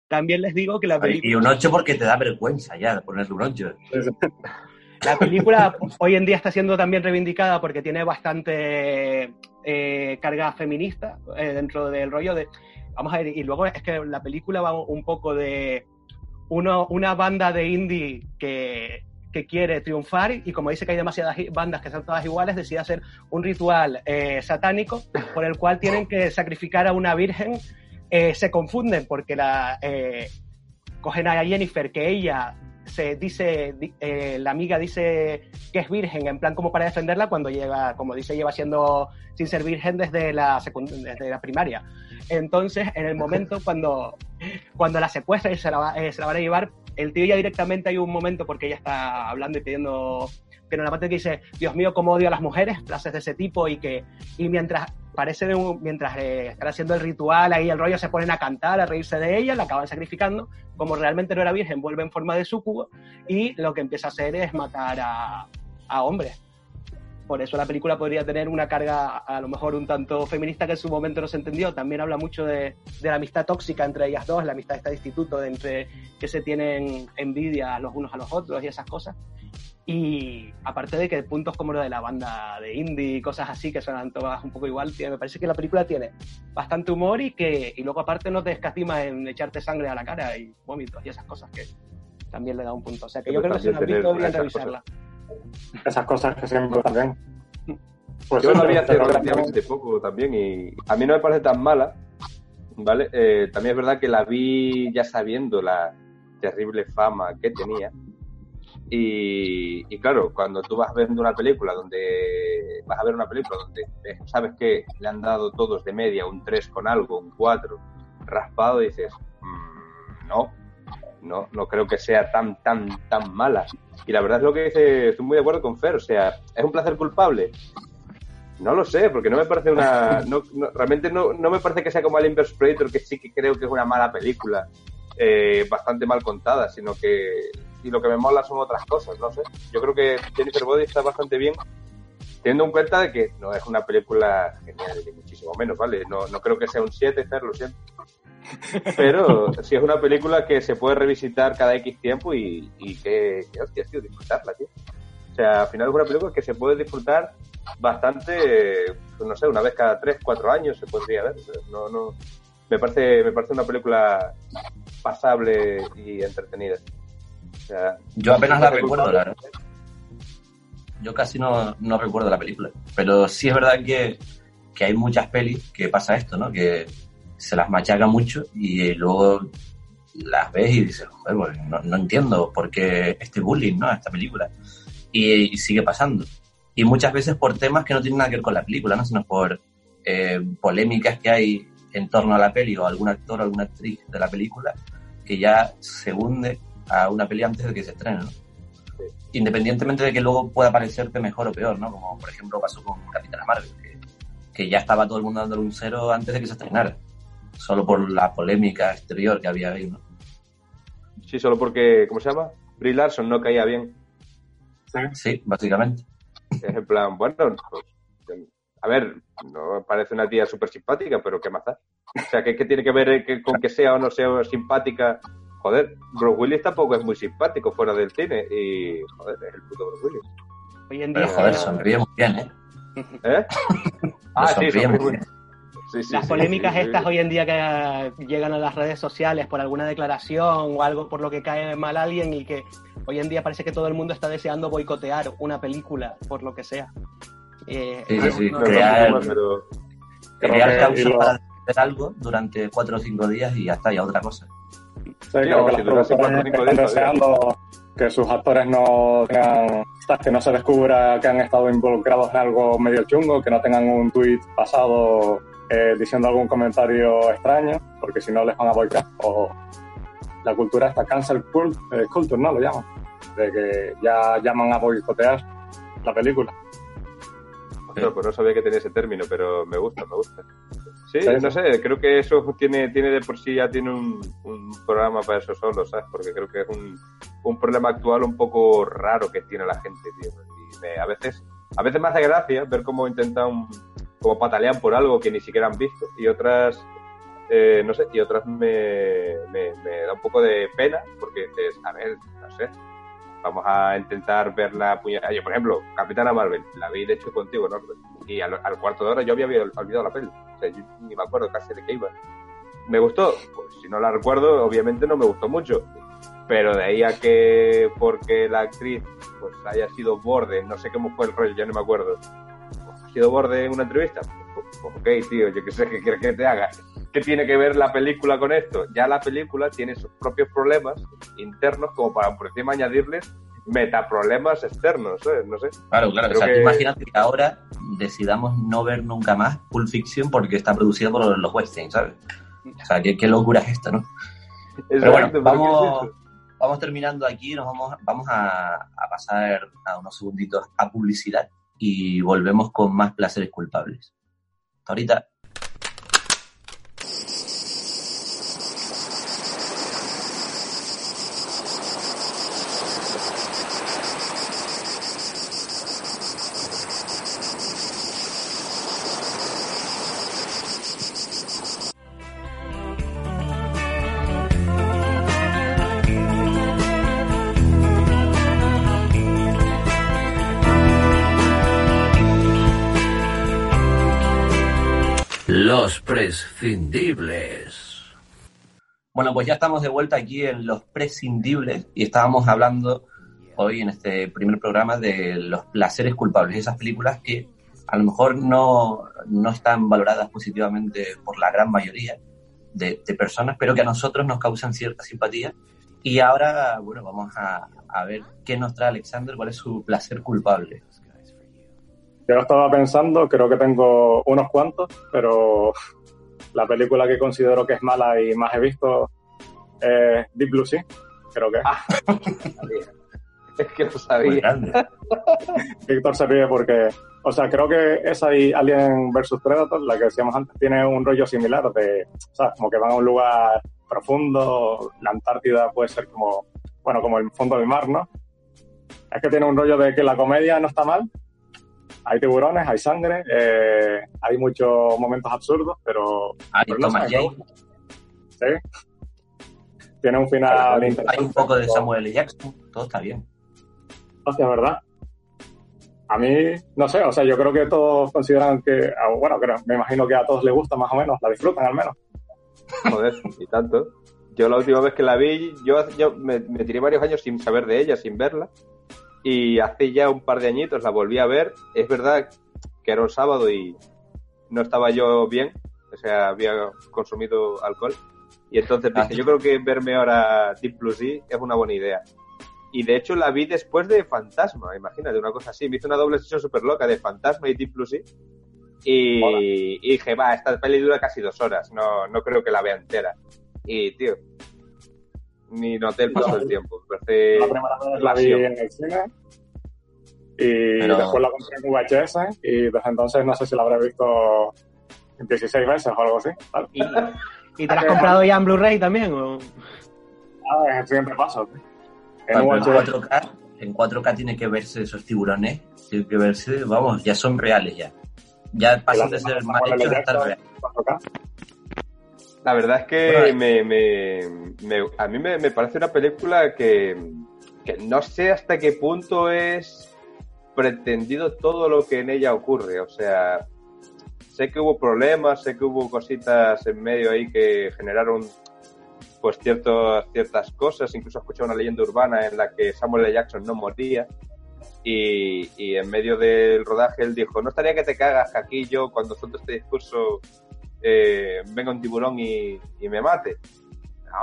También les digo que la película... Y un 8 porque te da vergüenza ya de ponerle un 8. La película hoy en día está siendo también reivindicada porque tiene bastante eh, carga feminista eh, dentro del rollo de... Vamos a ver, y luego es que la película va un poco de uno, una banda de indie que, que quiere triunfar y como dice que hay demasiadas bandas que son todas iguales, decide hacer un ritual eh, satánico por el cual tienen que sacrificar a una virgen. Eh, se confunden porque la, eh, cogen a Jennifer, que ella se dice, di- eh, la amiga dice que es virgen, en plan como para defenderla, cuando lleva, como dice, lleva siendo sin ser virgen desde la, desde la primaria. Entonces, en el momento cuando, cuando la secuestra y se la, eh, se la van a llevar, el tío ya directamente hay un momento porque ella está hablando y pidiendo, tiene una parte que dice, Dios mío, cómo odio a las mujeres, frases de ese tipo, y que, y mientras parece de un- mientras eh, están haciendo el ritual ahí el rollo se ponen a cantar, a reírse de ella, la acaban sacrificando, como realmente no era virgen, vuelve en forma de súcubo y lo que empieza a hacer es matar a, a hombres. Por eso la película podría tener una carga a lo mejor un tanto feminista que en su momento no se entendió. También habla mucho de, de la amistad tóxica entre ellas dos, la amistad de instituto, de entre que se tienen envidia los unos a los otros y esas cosas. Y aparte de que puntos como lo de la banda de indie y cosas así que suenan todas un poco igual, tío, me parece que la película tiene bastante humor y que y luego aparte no te escatima en echarte sangre a la cara y vómitos y esas cosas que también le da un punto. O sea que yo creo que si no han visto deberían revisarla. esas cosas que siempre también. (laughs) Pues Yo la vi hace relativamente poco también y a mí no me parece tan mala, ¿vale? Eh, también es verdad que la vi ya sabiendo la terrible fama que tenía. Y, y claro, cuando tú vas viendo una película donde vas a ver una película donde sabes que le han dado todos de media un 3 con algo, un 4 raspado, dices, "Mm, no, no, no creo que sea tan, tan, tan mala. Y la verdad es lo que dice, estoy muy de acuerdo con Fer, o sea, es un placer culpable. No lo sé, porque no me parece una. (laughs) No, no- realmente no, no me parece que sea como Alien vs Predator, que sí que creo que es una mala película, eh, bastante mal contada, sino que. Y lo que me mola son otras cosas, no sé. Yo creo que Jennifer Body está bastante bien, teniendo en cuenta de que no es una película genial, ni muchísimo menos, ¿vale? No, no creo que sea un 7, Fer, lo siento. (laughs) Pero sí es una película que se puede revisitar cada X tiempo y, y que, que, hostia, tío, disfrutarla, tío. O sea, al final es una película que se puede disfrutar bastante, eh, no sé, una vez cada 3, 4 años se podría ver. No, no, me parece, me parece una película pasable y entretenida. O sea, Yo apenas la ¿te recuerdo, la verdad. Yo casi no, no recuerdo la película. Pero sí es verdad que, que hay muchas pelis que pasa esto, ¿no? Que se las machaca mucho y luego las ves y dices, joder, pues no, no entiendo por qué este bullying, ¿no? Esta película. Y, y sigue pasando. Y muchas veces por temas que no tienen nada que ver con la película, ¿no? Sino por eh, polémicas que hay en torno a la peli o algún actor o alguna actriz de la película que ya se hunde a una peli antes de que se estrene, ¿no? Independientemente de que luego pueda parecerte mejor o peor, ¿no? Como por ejemplo pasó con Capitana Marvel, que, que ya estaba todo el mundo dándole un cero antes de que se estrenara, solo por la polémica exterior que había ahí, ¿no? Sí, solo porque, ¿cómo se llama? Brie Larson no caía bien. Sí, básicamente. Es en plan, bueno, pues, a ver, no parece una tía súper simpática, pero ¿qué más da? O sea, ¿qué, qué tiene que ver eh, que- con que sea o no sea simpática? Joder, Bruce Willis tampoco es muy simpático fuera del cine y, joder, es el puto Bruce Willis. Hoy en día Pero joder, sonríe muy bien, ¿eh? ¿Eh? (laughs) ah, sí, sonríe muy bien. sí, sí, las sí, polémicas sí, sí. estas hoy en día que llegan a las redes sociales por alguna declaración o algo por lo que cae mal alguien y que hoy en día parece que todo el mundo está deseando boicotear una película por lo que sea. Eh, Sí, sí, sí, no- crear- no, pero Crear lo- para hacer algo durante cuatro o cinco días y ya está, ya otra cosa. Sí, vamos, que si las están deseando que sus actores no tengan, que no se descubra que han estado involucrados en algo medio chungo, que no tengan un tuit pasado eh, diciendo algún comentario extraño, porque si no les van a boicotear. O la cultura esta cancel eh, culture, ¿no? Lo llaman. De que ya llaman a boicotear la película. Ostras, pues no sabía que tenía ese término, pero me gusta, me gusta. Sí, no sé, creo que eso tiene, tiene de por sí ya tiene un, un programa para eso solo, ¿sabes? Porque creo que es un, un problema actual un poco raro que tiene la gente, tío. Y me- a veces, a veces me hace gracia ver cómo intentan, como patalean por algo que ni siquiera han visto y otras, eh, no sé, y otras me, me, me da un poco de pena porque dices, a ver, no sé, vamos a intentar ver la puñalada. Por ejemplo, Capitana Marvel, la vi de hecho contigo, ¿no? Y al, al cuarto de hora yo había olvidado la peli. O sea, yo ni me acuerdo casi de qué iba. ¿Me gustó? Pues si no la recuerdo, obviamente no me gustó mucho. Pero de ahí a que porque la actriz pues haya sido borde, no sé cómo fue el rollo, ya no me acuerdo. Pues, ¿Ha sido borde en una entrevista? Pues, pues, ok, tío, yo qué sé, ¿qué quieres que te haga? ¿Qué tiene que ver la película con esto? Ya la película tiene sus propios problemas internos como para por encima añadirles metaproblemas externos, ¿sabes? No sé. Claro, claro. Creo o sea, que- imagínate que ahora decidamos no ver nunca más Pulp Fiction porque está producida por los Weinstein, ¿sabes? O sea, qué, qué locura es esta, ¿no? Pero bueno, vamos terminando aquí, nos vamos, vamos a, a pasar a unos segunditos a publicidad y volvemos con más placeres culpables. Hasta ahorita. Los prescindibles. Bueno, pues ya estamos de vuelta aquí en Los Prescindibles y estábamos hablando hoy en este primer programa de los placeres culpables, esas películas que a lo mejor no, no están valoradas positivamente por la gran mayoría de, personas, pero que a nosotros nos causan cierta simpatía. Y ahora, bueno, vamos a, a ver qué nos trae Alexander, cuál es su placer culpable. Yo estaba pensando, creo que tengo unos cuantos, pero la película que considero que es mala y más he visto es Deep Blue Sea, creo que. es. (laughs) Es que lo sabía. (laughs) Víctor se ríe porque, o sea, creo que esa y Alien vs Predator, la que decíamos antes, tiene un rollo similar de, ¿sabes? Como que van a un lugar profundo, la Antártida puede ser como, bueno, como el fondo del mar, ¿no? Es que tiene un rollo de que la comedia no está mal, hay tiburones, hay sangre, eh, hay muchos momentos absurdos, pero, Hay pero no Thomas sé, Jane, ¿sí? Tiene un final interesante. hay un poco de Samuel L. Jackson, todo está bien. Hostia, ¿verdad? A mí, no sé, o sea, yo creo que todos consideran que, ah, bueno, creo, me imagino que a todos les gusta más o menos, la disfrutan al menos. Joder, y tanto. Yo la última vez que la vi, yo, yo me, me tiré varios años sin saber de ella, sin verla. Y hace ya un par de añitos la volví a ver. Es verdad que era un sábado y no estaba yo bien. O sea, había consumido alcohol. Y entonces Ah. dije, yo creo que verme ahora Deep Blue Sea es una buena idea. Y de hecho la vi después de Fantasma, imagínate, una cosa así. Me hice una doble sesión súper loca de Fantasma y Deep Blue Sea. Y, y dije, va, esta peli dura casi dos horas, no, no creo que la vea entera. Y, tío, ni noté el paso del tiempo. Me parece La primera vez la vi en el cine y Pero- después la compré en VHS y desde entonces no sé si la habré visto 16 veces o algo así. ¿vale? ¿Y, y te la has comprado ya en Blu-ray también? O... Ah, es el siguiente paso. ¿sí? En en VHS. 4K, en 4K tiene que verse esos tiburones, tiene que verse, vamos, ya son reales ya. Ya pasan de ser mal hechos a estar reales. 4K. La verdad es que me, me- me- a mí me, me parece una película que, que no sé hasta qué punto es pretendido todo lo que en ella ocurre. O sea, sé que hubo problemas, sé que hubo cositas en medio ahí que generaron pues ciertos, ciertas cosas. Incluso escuché una leyenda urbana en la que Samuel L. Jackson no moría. Y, y en medio del rodaje él dijo, no estaría que te cagas que aquí yo cuando suelto este discurso eh, venga un tiburón y, y me mate.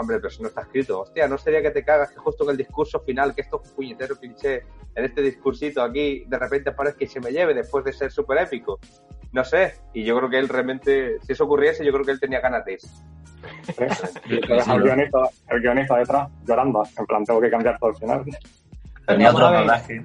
Hombre, pero si no está escrito. Hostia, no sería que te cagas que justo en el discurso final, que esto es un puñetero cliché, en este discursito aquí, de repente aparezca y se me lleve después de ser súper épico. No sé. Y yo creo que él realmente, si eso ocurriese, yo creo que él tenía ganas de eso. Y te deja el guionista, el guionista detrás llorando. En plan, tengo que cambiar todo el final. Tenía otro rodaje.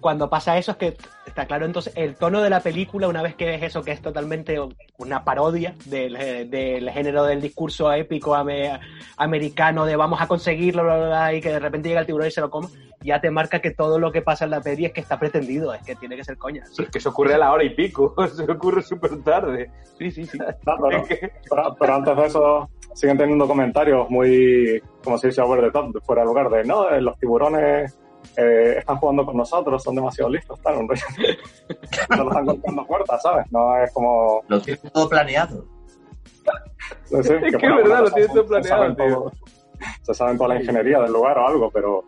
Cuando pasa eso es que está claro entonces el tono de la película una vez que ves eso que es totalmente una parodia del, eh, del género del discurso épico ame- americano de vamos a conseguirlo bla, bla, bla, y que de repente llega el tiburón y se lo come ya te marca que todo lo que pasa en la peli es que está pretendido es que tiene que ser coña Sí, que eso ocurre a la hora y pico, (laughs) eso ocurre súper tarde. Sí, sí, sí. No, pero, Es que- pero, pero antes de eso siguen teniendo comentarios muy, como se dice, over the top, fuera de lugar, de no, eh, los tiburones eh, están jugando con nosotros, son demasiado listos, tal, un rollo. (laughs) no lo están golpeando puertas, ¿sabes? No es como... Lo tiene todo planeado. sí, sí, Es que es verdad, lo tienen todo se planeado, saben todo- Se saben toda la ingeniería del lugar o algo, pero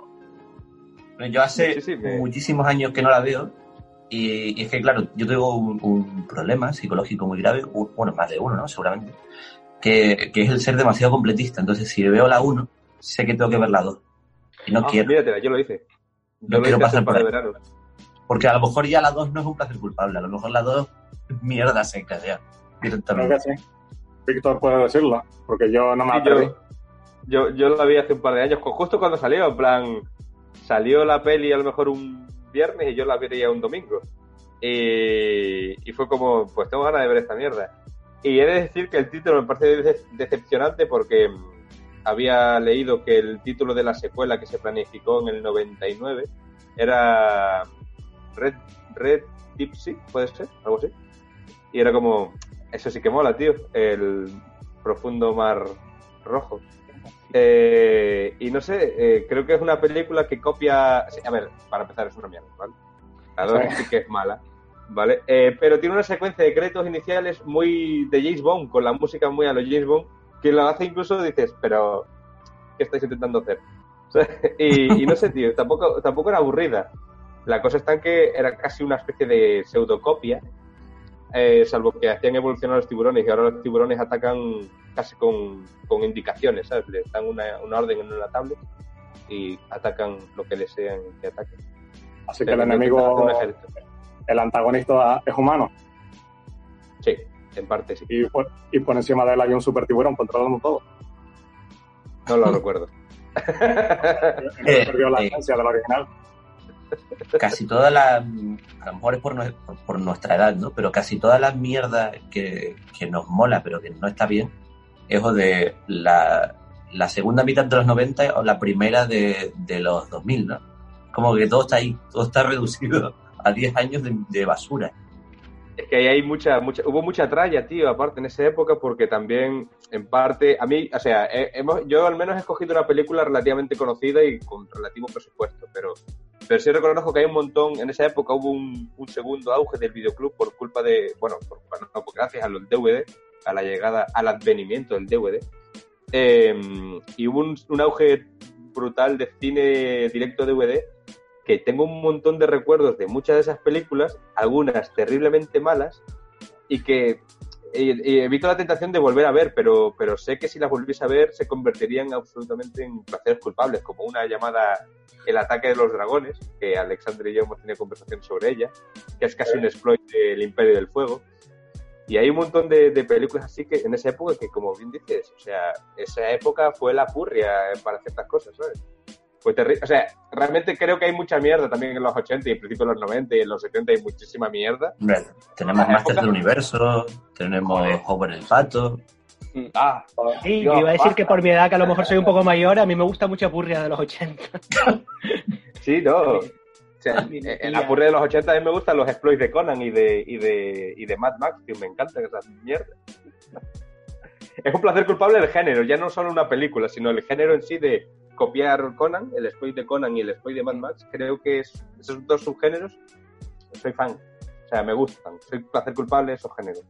Yo hace Sí, sí, me- muchísimos años que no la veo y, y es que, claro, yo tengo un, un problema psicológico muy grave, bueno, más de uno, ¿no? Seguramente, que, que es el ser demasiado completista. Entonces, si veo la 1, sé que tengo que ver la 2. Y no Ah, quiero, Míratela, yo lo hice. No quiero pasar por ahí. veranos. porque a lo mejor ya la 2 no es un placer culpable, a lo mejor la 2 es mierda seca, ya, creo directamente. que sí. Víctor puede decirlo, porque yo no me Sí, atreví. yo, yo, yo la vi hace un par de años, justo cuando salió, en plan, salió la peli a lo mejor un viernes y yo la vería un domingo. Y, y fue como, pues tengo ganas de ver esta mierda. Y he de decir que el título me parece dece- decepcionante porque había leído que el título de la secuela que se planificó en el 99 era Red, Red Tipsy, puede ser, algo así. Y era como, eso sí que mola, tío, el profundo mar rojo. Eh, y no sé, eh, creo que es una película que copia. A ver, para empezar, es una mierda, ¿vale? La dos sí que es mala, ¿vale? Eh, pero tiene una secuencia de créditos iniciales muy de James Bond, con la música muy a los James Bond, que lo hace incluso dices, pero. ¿Qué estáis intentando hacer? (laughs) O sea, y, y no sé, (laughs) tío, tampoco, tampoco era aburrida. La cosa está en que era casi una especie de pseudocopia, eh, salvo que hacían evolucionar los tiburones y ahora los tiburones atacan casi con, con indicaciones, ¿sabes? Les dan una, una orden en una tablet y atacan lo que desean que ataquen. Así que el enemigo, el antagonista es humano. Sí, en parte sí. Y por, y por encima de él hay un super tiburón controlando todo. No lo recuerdo. (laughs) Él perdió la eh. esencia del original. casi toda la. A lo mejor es por, nue- por- por nuestra edad, ¿no? Pero casi toda la mierda que, que nos mola, pero que no está bien, es o de la, la segunda mitad de los 90 o la primera de, de los 2000, ¿no? Como que todo está ahí, todo está reducido a 10 años de, de basura. Es que ahí hay mucha, mucha, hubo mucha tralla, tío, aparte en esa época, porque también, en parte, a mí, o sea, he- hemos, yo al menos he escogido una película relativamente conocida y con relativo presupuesto, pero, pero sí reconozco que hay un montón, en esa época hubo un, un segundo auge del videoclub por culpa de, bueno, por, no, por- gracias a los DVD, a la llegada, al advenimiento del DVD, eh, y hubo un, un auge brutal de cine directo DVD que tengo un montón de recuerdos de muchas de esas películas, algunas terriblemente malas, y que y- y evito la tentación de volver a ver, pero, pero sé que si las volviese a ver se convertirían absolutamente en placeres culpables, como una llamada El ataque de los dragones, que Alexandre y yo hemos tenido conversación sobre ella, que es casi un exploit del Imperio del Fuego. Y hay un montón de, de películas así que en esa época que, como bien dices, o sea, esa época fue la purria para ciertas cosas, ¿sabes? Fue terrible. O sea, realmente creo que hay mucha mierda también en los 80 y en principio en los 90 y en los 70 hay muchísima mierda. Hombre, tenemos Masters época. del Universo, tenemos Howard el Pato. Ah, Sí, Dios, yo iba a decir basta. que por mi edad, que a lo mejor soy un poco mayor, a mí me gusta mucha purria de los 80. (laughs) Sí, no. O sea, Mi en la purria de los 80 a mí me gustan los exploits de Conan y de, y de, y de Mad Max, que me encantan esas mierdas. (laughs) Es un placer culpable el género, ya no solo una película, sino el género en sí de copiar Conan, el exploit de Conan y el exploit de Mad Max. Creo que es, esos dos subgéneros, soy fan. O sea, me gustan. Soy placer culpable de esos géneros.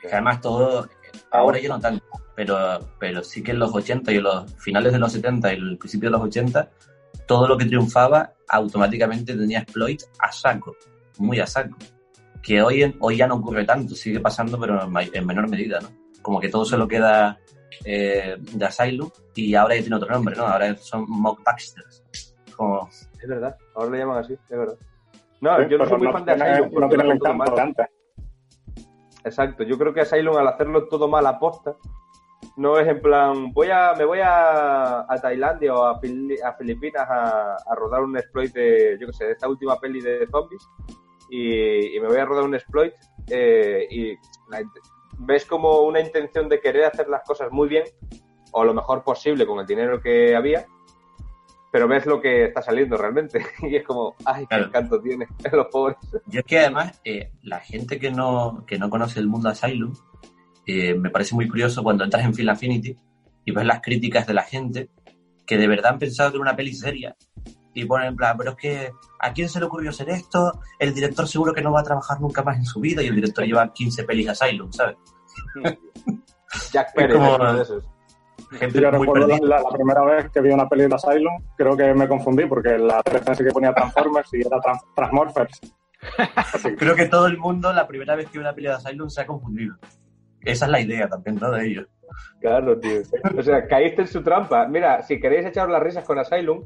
Que además todo, ahora ya no tanto, pero, pero sí que en los 80 y en los finales de los 70 y el principio de los 80, todo lo que triunfaba automáticamente tenía exploit a saco, muy a saco. Que hoy, en- hoy ya no ocurre tanto, sigue pasando, pero en menor medida, ¿no? Como que todo se lo queda eh, de Asylum y ahora ya tiene otro nombre, ¿no? Ahora son Mock Baxters. Como, Es verdad, ahora le llaman así, es verdad. No, Sí, yo no soy muy no fan de Asylum. no porque lo encanto mal. antes. Exacto, yo creo que Asylum al hacerlo todo mal aposta, No es en plan, voy a, me voy a, a Tailandia o a, Fili- a Filipinas a, a rodar un exploit de, yo qué sé, de esta última peli de zombies y, y me voy a rodar un exploit eh, y la ves como una intención de querer hacer las cosas muy bien o lo mejor posible con el dinero que había, pero ves lo que está saliendo realmente (laughs) y es como, ay, qué encanto tiene (laughs) los pobres. Yo es que además, eh, la gente que no, que no conoce el mundo Asylum, eh, me parece muy curioso cuando entras en Film Affinity y ves las críticas de la gente que de verdad han pensado que era una peli seria y ponen en plan, pero es que ¿a quién se le ocurrió hacer esto? El director seguro que no va a trabajar nunca más en su vida y el director lleva 15 pelis de Asylum, ¿sabes? (laughs) Jack Pérez, como- uno de esos. Gente Yo recuerdo la, primera vez que vi una peli de Asylum, creo que me confundí porque la referencia que ponía Transformers y era Trans- Transmorphers. Así, (laughs) Creo que todo el mundo la primera vez que ve una peli de Asylum se ha confundido. Esa es la idea también, ¿no? De ellos. Claro, tío. O sea, caíste en su trampa. Mira, si queréis echar las risas con Asylum,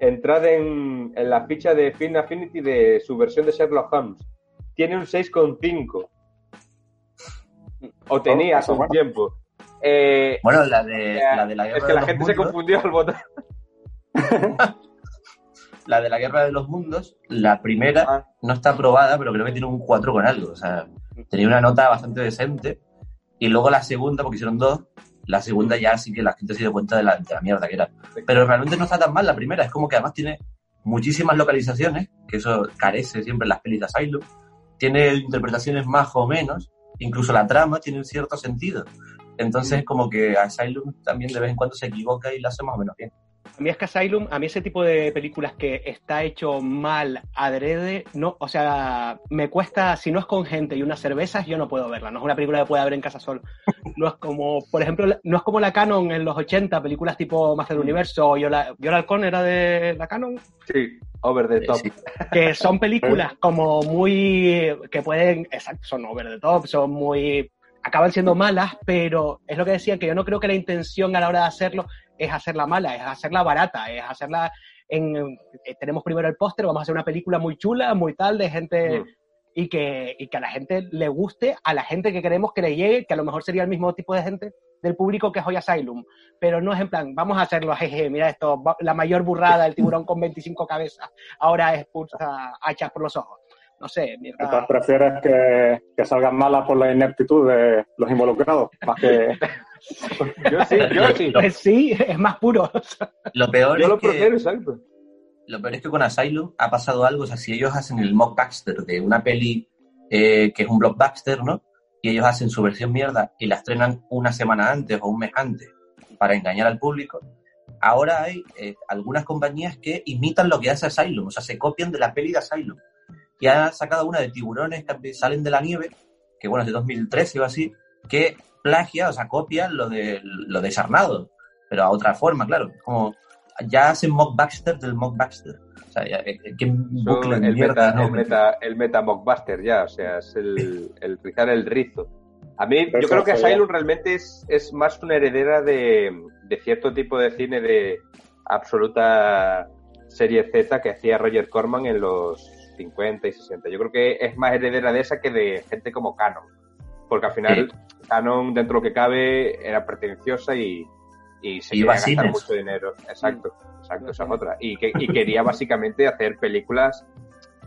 entrad en, en la ficha de Film Affinity de su versión de Sherlock Holmes. Tiene un 6,5. O tenía Oh, hace un bueno. tiempo. Eh, Bueno, la de la, de la guerra es que de la los gente se mundos- confundió al votar. (laughs) la de la Guerra de los Mundos, la primera Ah. no está aprobada, pero creo que tiene un 4 con algo. O sea, tenía una nota bastante decente. Y luego la segunda, porque hicieron dos, la segunda ya sí que la gente se dio cuenta de la, de la mierda que era. Pero realmente no está tan mal la primera, es como que además tiene muchísimas localizaciones, que eso carece siempre en las pelis de Asylum. Tiene interpretaciones más o menos, incluso la trama tiene un cierto sentido. Entonces, como que Asylum también de vez en cuando se equivoca y la hace más o menos bien. A mí es que Asylum, a mí ese tipo de películas que está hecho mal, adrede, no, o sea, me cuesta, si no es con gente y unas cervezas, yo no puedo verla. No es una película que pueda ver en casa solo. No es como, por ejemplo, no es como la Canon en los 80, películas tipo Master del Universo o Yo la, Yo Halcón era de la Canon, Sí, over the top. Sí. que son películas como muy, que pueden, exacto, son over the top, son muy, acaban siendo malas, pero es lo que decía, que yo no creo que la intención a la hora de hacerlo es hacerla mala, es hacerla barata, es hacerla en, eh, tenemos primero el póster, vamos a hacer una película muy chula, muy tal, de gente, Mm. y, que, y que a la gente le guste, a la gente que queremos que le llegue, que a lo mejor sería el mismo tipo de gente del público que es hoy Asylum, pero no es en plan, vamos a hacerlo, jeje, mira esto, la mayor burrada, el tiburón con 25 cabezas, ahora es pulsa a echar por los ojos. No sé, mientras- Entonces prefieres que, que salgan malas por la ineptitud de los involucrados, más que Yo sí, yo sí. Pues sí, es más puro. Lo peor Yo es lo que... prefiero, exacto. Lo peor es que con Asylum ha pasado algo, o sea, si ellos hacen el mockbuster de una peli eh, que es un blockbuster, ¿no? Y ellos hacen su versión mierda y la estrenan una semana antes o un mes antes para engañar al público, ahora hay eh, algunas compañías que imitan lo que hace Asylum, o sea, se copian de la peli de Asylum. Y han sacado una de tiburones que salen de la nieve, que bueno, es de 2013 o así, que plagia, o sea, copia lo de, lo de Sarnado, pero a otra forma, claro. Como ya hacen mockbuster del mockbuster. O sea, ya, eh, eh, qué bucle el mierda, meta, ¿no? el meta, el meta mockbuster ya, o sea, es el, (laughs) el rizar el rizo. A mí, yo creo que. Asylum realmente es, es más una heredera de, de cierto tipo de cine de absoluta serie Z que hacía Roger Corman en los 50 y 60. Yo creo que es más heredera de esa que de gente como Canon. Porque al final, Canon, dentro de lo que cabe, era pretenciosa y, y se Iba a gastar cines. mucho dinero. Exacto, exacto, esa es otra. Y, que, y quería básicamente hacer películas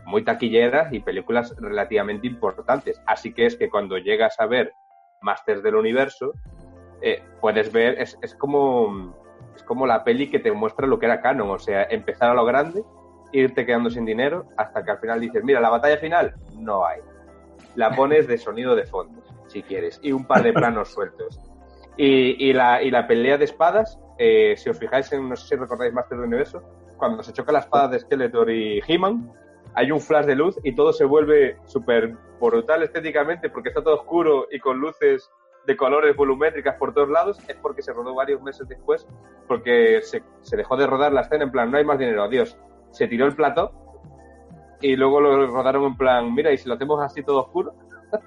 muy taquilleras y películas relativamente importantes. Así que es que cuando llegas a ver Masters del Universo, eh, puedes ver, es, es como es como la peli que te muestra lo que era canon, o sea, empezar a lo grande, irte quedando sin dinero, hasta que al final dices, mira, la batalla final no hay. La pones de sonido de fondo, si quieres, y un par de planos sueltos. Y, la, y la pelea de espadas, eh, si os fijáis en, no sé si recordáis Masters del Universo, cuando se choca la espada de Skeletor y He-Man, hay un flash de luz y todo se vuelve súper brutal estéticamente porque está todo oscuro y con luces de colores volumétricas por todos lados, es porque se rodó varios meses después, porque se, se dejó de rodar la escena en plan, no hay más dinero, adiós. Se tiró el plato y luego lo rodaron en plan, mira, y si lo hacemos así todo oscuro.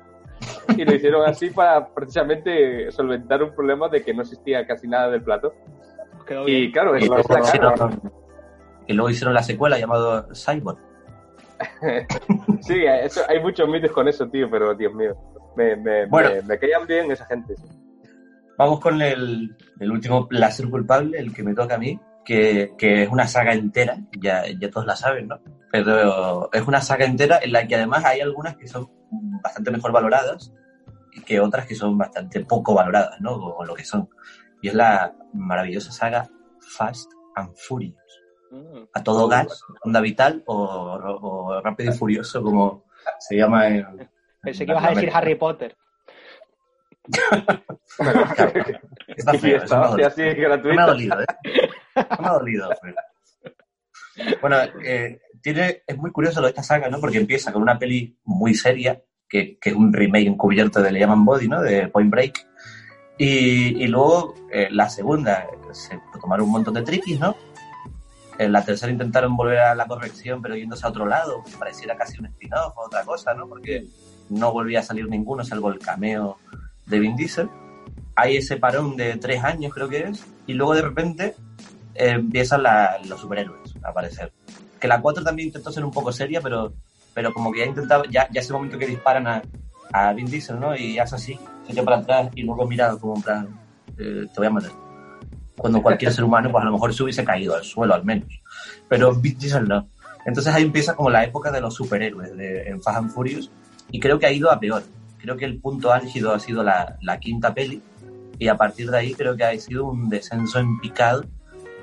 (laughs) y lo hicieron así para precisamente solventar un problema de que no existía casi nada del plato. Quedó Y bien. claro, Y es hicieron, y luego hicieron la secuela llamado Cyborg. (laughs) Sí, eso, hay muchos mitos con eso, tío, pero Dios mío. Me, me, Bueno. me, me caían bien esa gente. sí. Vamos con el, el último placer culpable, el que me toca a mí, que, que es una saga entera, ya, ya todos la saben, ¿no? Pero es una saga entera en la que además hay algunas que son bastante mejor valoradas y que otras que son bastante poco valoradas, ¿no? O, lo que son. Y es la maravillosa saga Fast and Furious. Mm. A todo gas, onda vital o, o rápido y furioso, como se llama en. Pensé que ibas a decir Harry Potter. (laughs) Está (laughs) Y feo, está dolido. así Me ha gratuito. dolido, ¿eh? Me ha dolido. Fred. Bueno, eh, tiene, es muy curioso lo de esta saga, ¿no? Porque empieza con una peli muy seria, que, es un remake encubierto de Le llaman Body, ¿no? De Point Break. Y, luego eh, la segunda se tomaron un montón de triquis, ¿no? En la tercera intentaron volver a la corrección, pero yéndose a otro lado, que pareciera casi un spin-off o otra cosa, ¿no? Porque no volvía a salir ninguno, salvo el cameo de Vin Diesel. Hay ese parón de tres años, creo que es, y luego de repente eh, empiezan la- los superhéroes a aparecer. Que la 4 también intentó ser un poco seria, pero, pero como que ya intentaba, ya, ya ese momento que disparan a, a Vin Diesel, ¿no? Y hace así, se echa para atrás y luego mira como en plan, eh, te voy a matar. Cuando cualquier ser humano, pues a lo mejor se hubiese caído al suelo al menos. Pero Vin Diesel no. Entonces ahí empieza como la época de los superhéroes de, en Fast and Furious y creo que ha ido a peor. Creo que el punto álgido ha sido la, la quinta peli y a partir de ahí creo que ha sido un descenso en picado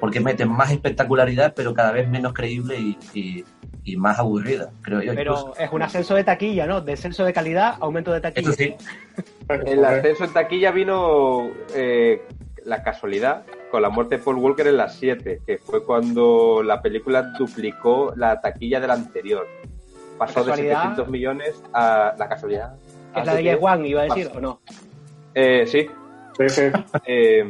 porque meten más espectacularidad pero cada vez menos creíble y, y- y más aburrida, creo yo. incluso. Pero es un ascenso de taquilla, ¿no? Descenso de calidad, aumento de taquilla. Eso sí, El ascenso en taquilla vino eh, la casualidad con la muerte de Paul Walker en las 7, que fue cuando la película duplicó la taquilla de la anterior. Pasó de casualidad? 700 millones a la casualidad. Es la de Wan, iba a decir. ¿o no? Eh, sí, Sí, sí. eh,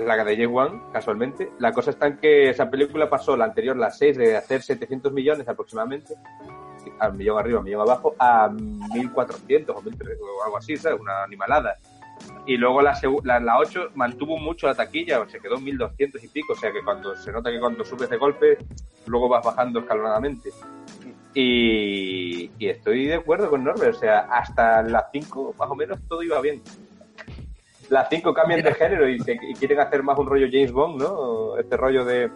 la de James Wan, casualmente. La cosa está en que esa película pasó, la anterior, la 6, de hacer 700 millones aproximadamente, al millón arriba, al millón abajo, a 1400 o 1300 o algo así, ¿sabes? Una animalada. Y luego la, la, la 8 mantuvo mucho la taquilla, se quedó en 1200 y pico, o sea que cuando se nota que cuando subes de golpe, luego vas bajando escalonadamente. Y, y estoy de acuerdo con Norbert, o sea, hasta las 5 más o menos todo iba bien. Las 5 cambian de género y, se- y quieren hacer más un rollo James Bond, ¿no? Este rollo de,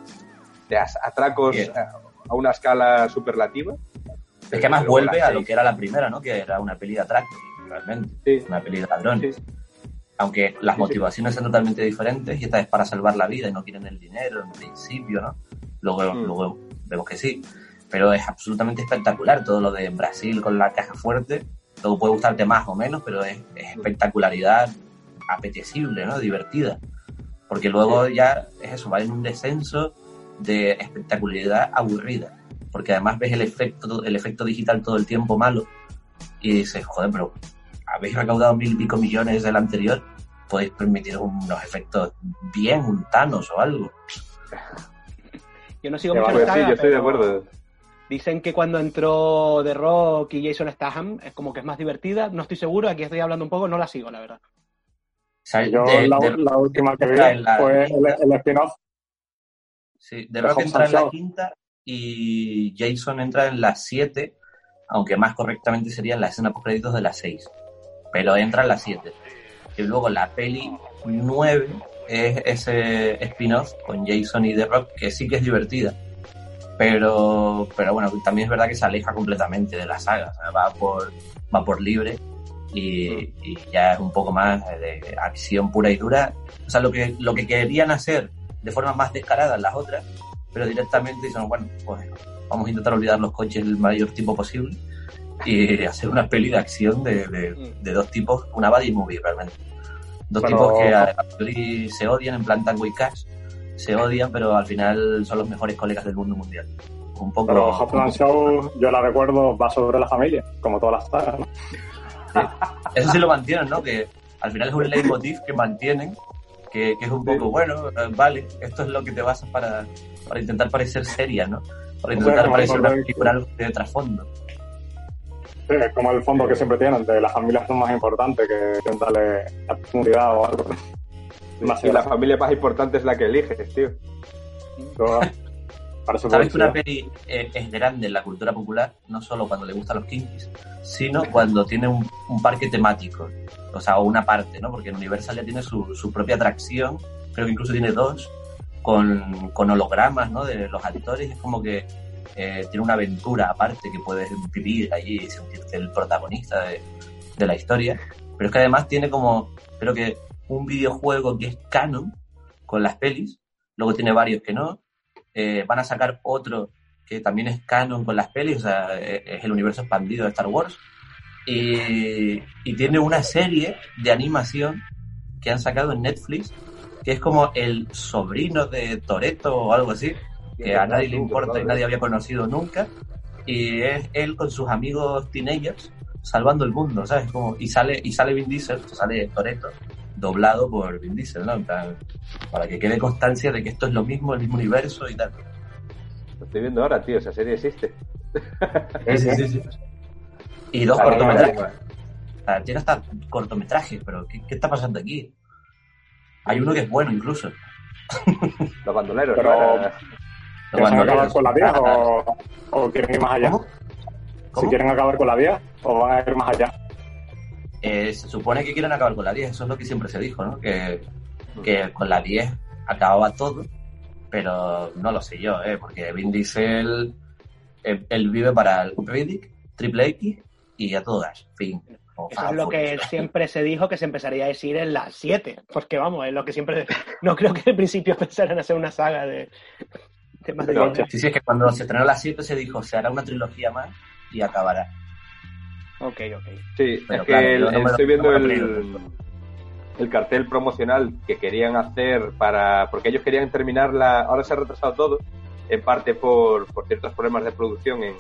de atracos a, a una escala superlativa. es que además vuelve a lo que era la primera, ¿no? Que era una peli de atraco, realmente, Sí, una peli de ladrones. sí. Aunque las Sí, motivaciones son totalmente diferentes y esta es para salvar la vida y no quieren el dinero en principio, ¿no? Luego, Mm. luego vemos que sí. Pero es absolutamente espectacular todo lo de Brasil con la caja fuerte. Luego puede gustarte más o menos, pero es, es espectacularidad apetecible, ¿no? Divertida. Porque luego ya es eso, va en un descenso de espectacularidad aburrida. Porque además ves el efecto, el efecto digital todo el tiempo malo y dices, joder, pero habéis recaudado mil y pico millones del anterior, podéis permitir unos efectos bien, un Thanos o algo. Yo no sigo mucho la sí, yo estoy de acuerdo. Dicen que cuando entró The Rock y Jason Statham es como que es más divertida. No estoy seguro, aquí estoy hablando un poco, no la sigo, la verdad. Yo de- la, de- la última que vi fue el, el spin-off. sí, de Rock entra en la quinta y Jason entra en la siete, aunque más correctamente sería en la escena post créditos de la seis. Pero entra en la siete. Y luego la peli 9 es ese spin-off con Jason y The Rock, que sí que es divertida. Pero, pero bueno, también es verdad que se aleja completamente de la saga. o sea, va por, va por libre y, y ya es un poco más de acción pura y dura. O sea, lo que, lo que querían hacer de forma más descarada las otras, pero directamente dicen, bueno, pues vamos a intentar olvidar los coches el mayor tiempo posible y hacer una peli de acción de, de, de dos tipos, una buddy movie realmente. Dos tipos que a, priori se odian en plan Tango y Cash, se odian, pero al final son los mejores colegas del mundo mundial. Un poco. Pero Hopland Show, yo la recuerdo, va sobre la familia, como todas las sagas. ¿no? Eso sí lo mantienen, ¿no? Que al final es un leitmotiv que mantienen, que, que es un poco, bueno, eh, vale, esto es lo que te basas para, para intentar parecer seria, ¿no? Para intentar parecer una película algo de trasfondo. Sí, es como el fondo que siempre tienen, de las familias son más importantes que darle la profundidad o algo. Más la familia más importante es la que eliges, tío. Parece ¿Sabes que una peli eh, es grande en la cultura popular? No solo cuando le gustan los kinkis, sino cuando tiene un, un parque temático. O sea, una parte, ¿no? Porque en Universal ya tiene su, su propia atracción, creo que incluso tiene dos, con, con hologramas, ¿no? De los actores. Es como que eh, tiene una aventura aparte que puedes vivir allí y sentirte el protagonista de, de la historia. Pero es que además tiene como, creo que un videojuego que es canon con las pelis, luego tiene varios que no. Eh, van a sacar otro que también es canon con las pelis, o sea, eh, es el universo expandido de Star Wars. Y, y tiene una serie de animación que han sacado en Netflix, que es como el sobrino de Toreto o algo así, que a nadie le importa y nadie había conocido nunca. Y es él con sus amigos teenagers salvando el mundo, ¿sabes? Como, y sale y sale Vin Diesel, sale Toreto, doblado por Vin Diesel, ¿no? Plan, para que quede constancia de que esto es lo mismo, el mismo universo y tal. Lo estoy viendo ahora, tío. Esa serie existe. Sí, sí, sí, sí. Y dos cortometrajes. vale, O sea, tiene hasta cortometrajes, pero ¿qué, qué está pasando aquí? Hay uno que es bueno incluso. (laughs) Los bandoleros. Pero- ¿no? Era- Los ¿Quieren acabar con la 10 o, o quieren ir más allá? ¿Cómo? Si quieren acabar con la 10 o van a ir más allá. Eh, se supone que quieren acabar con la 10, eso es lo que siempre se dijo, ¿no? Que, que con la 10 acababa todo, pero no lo sé yo, ¿eh? Porque Vin Diesel, él, él vive para el Riddick, Triple X y a todo gas, fin. O Eso es lo que siempre se dijo que se empezaría a decir en las 7. Porque vamos, es lo que siempre. No creo que al principio (laughs) pensaran hacer una saga de temas de Pero-. Sí, sí, es que cuando se estrenó la 7 se dijo, se hará una trilogía más y acabará. Ok, ok. Sí, Pero es que claro, el- yo no me lo- estoy viendo no me lo el, el cartel promocional que querían hacer para. Porque ellos querían terminar la. Ahora se ha retrasado todo, en parte por, por ciertos problemas de producción en.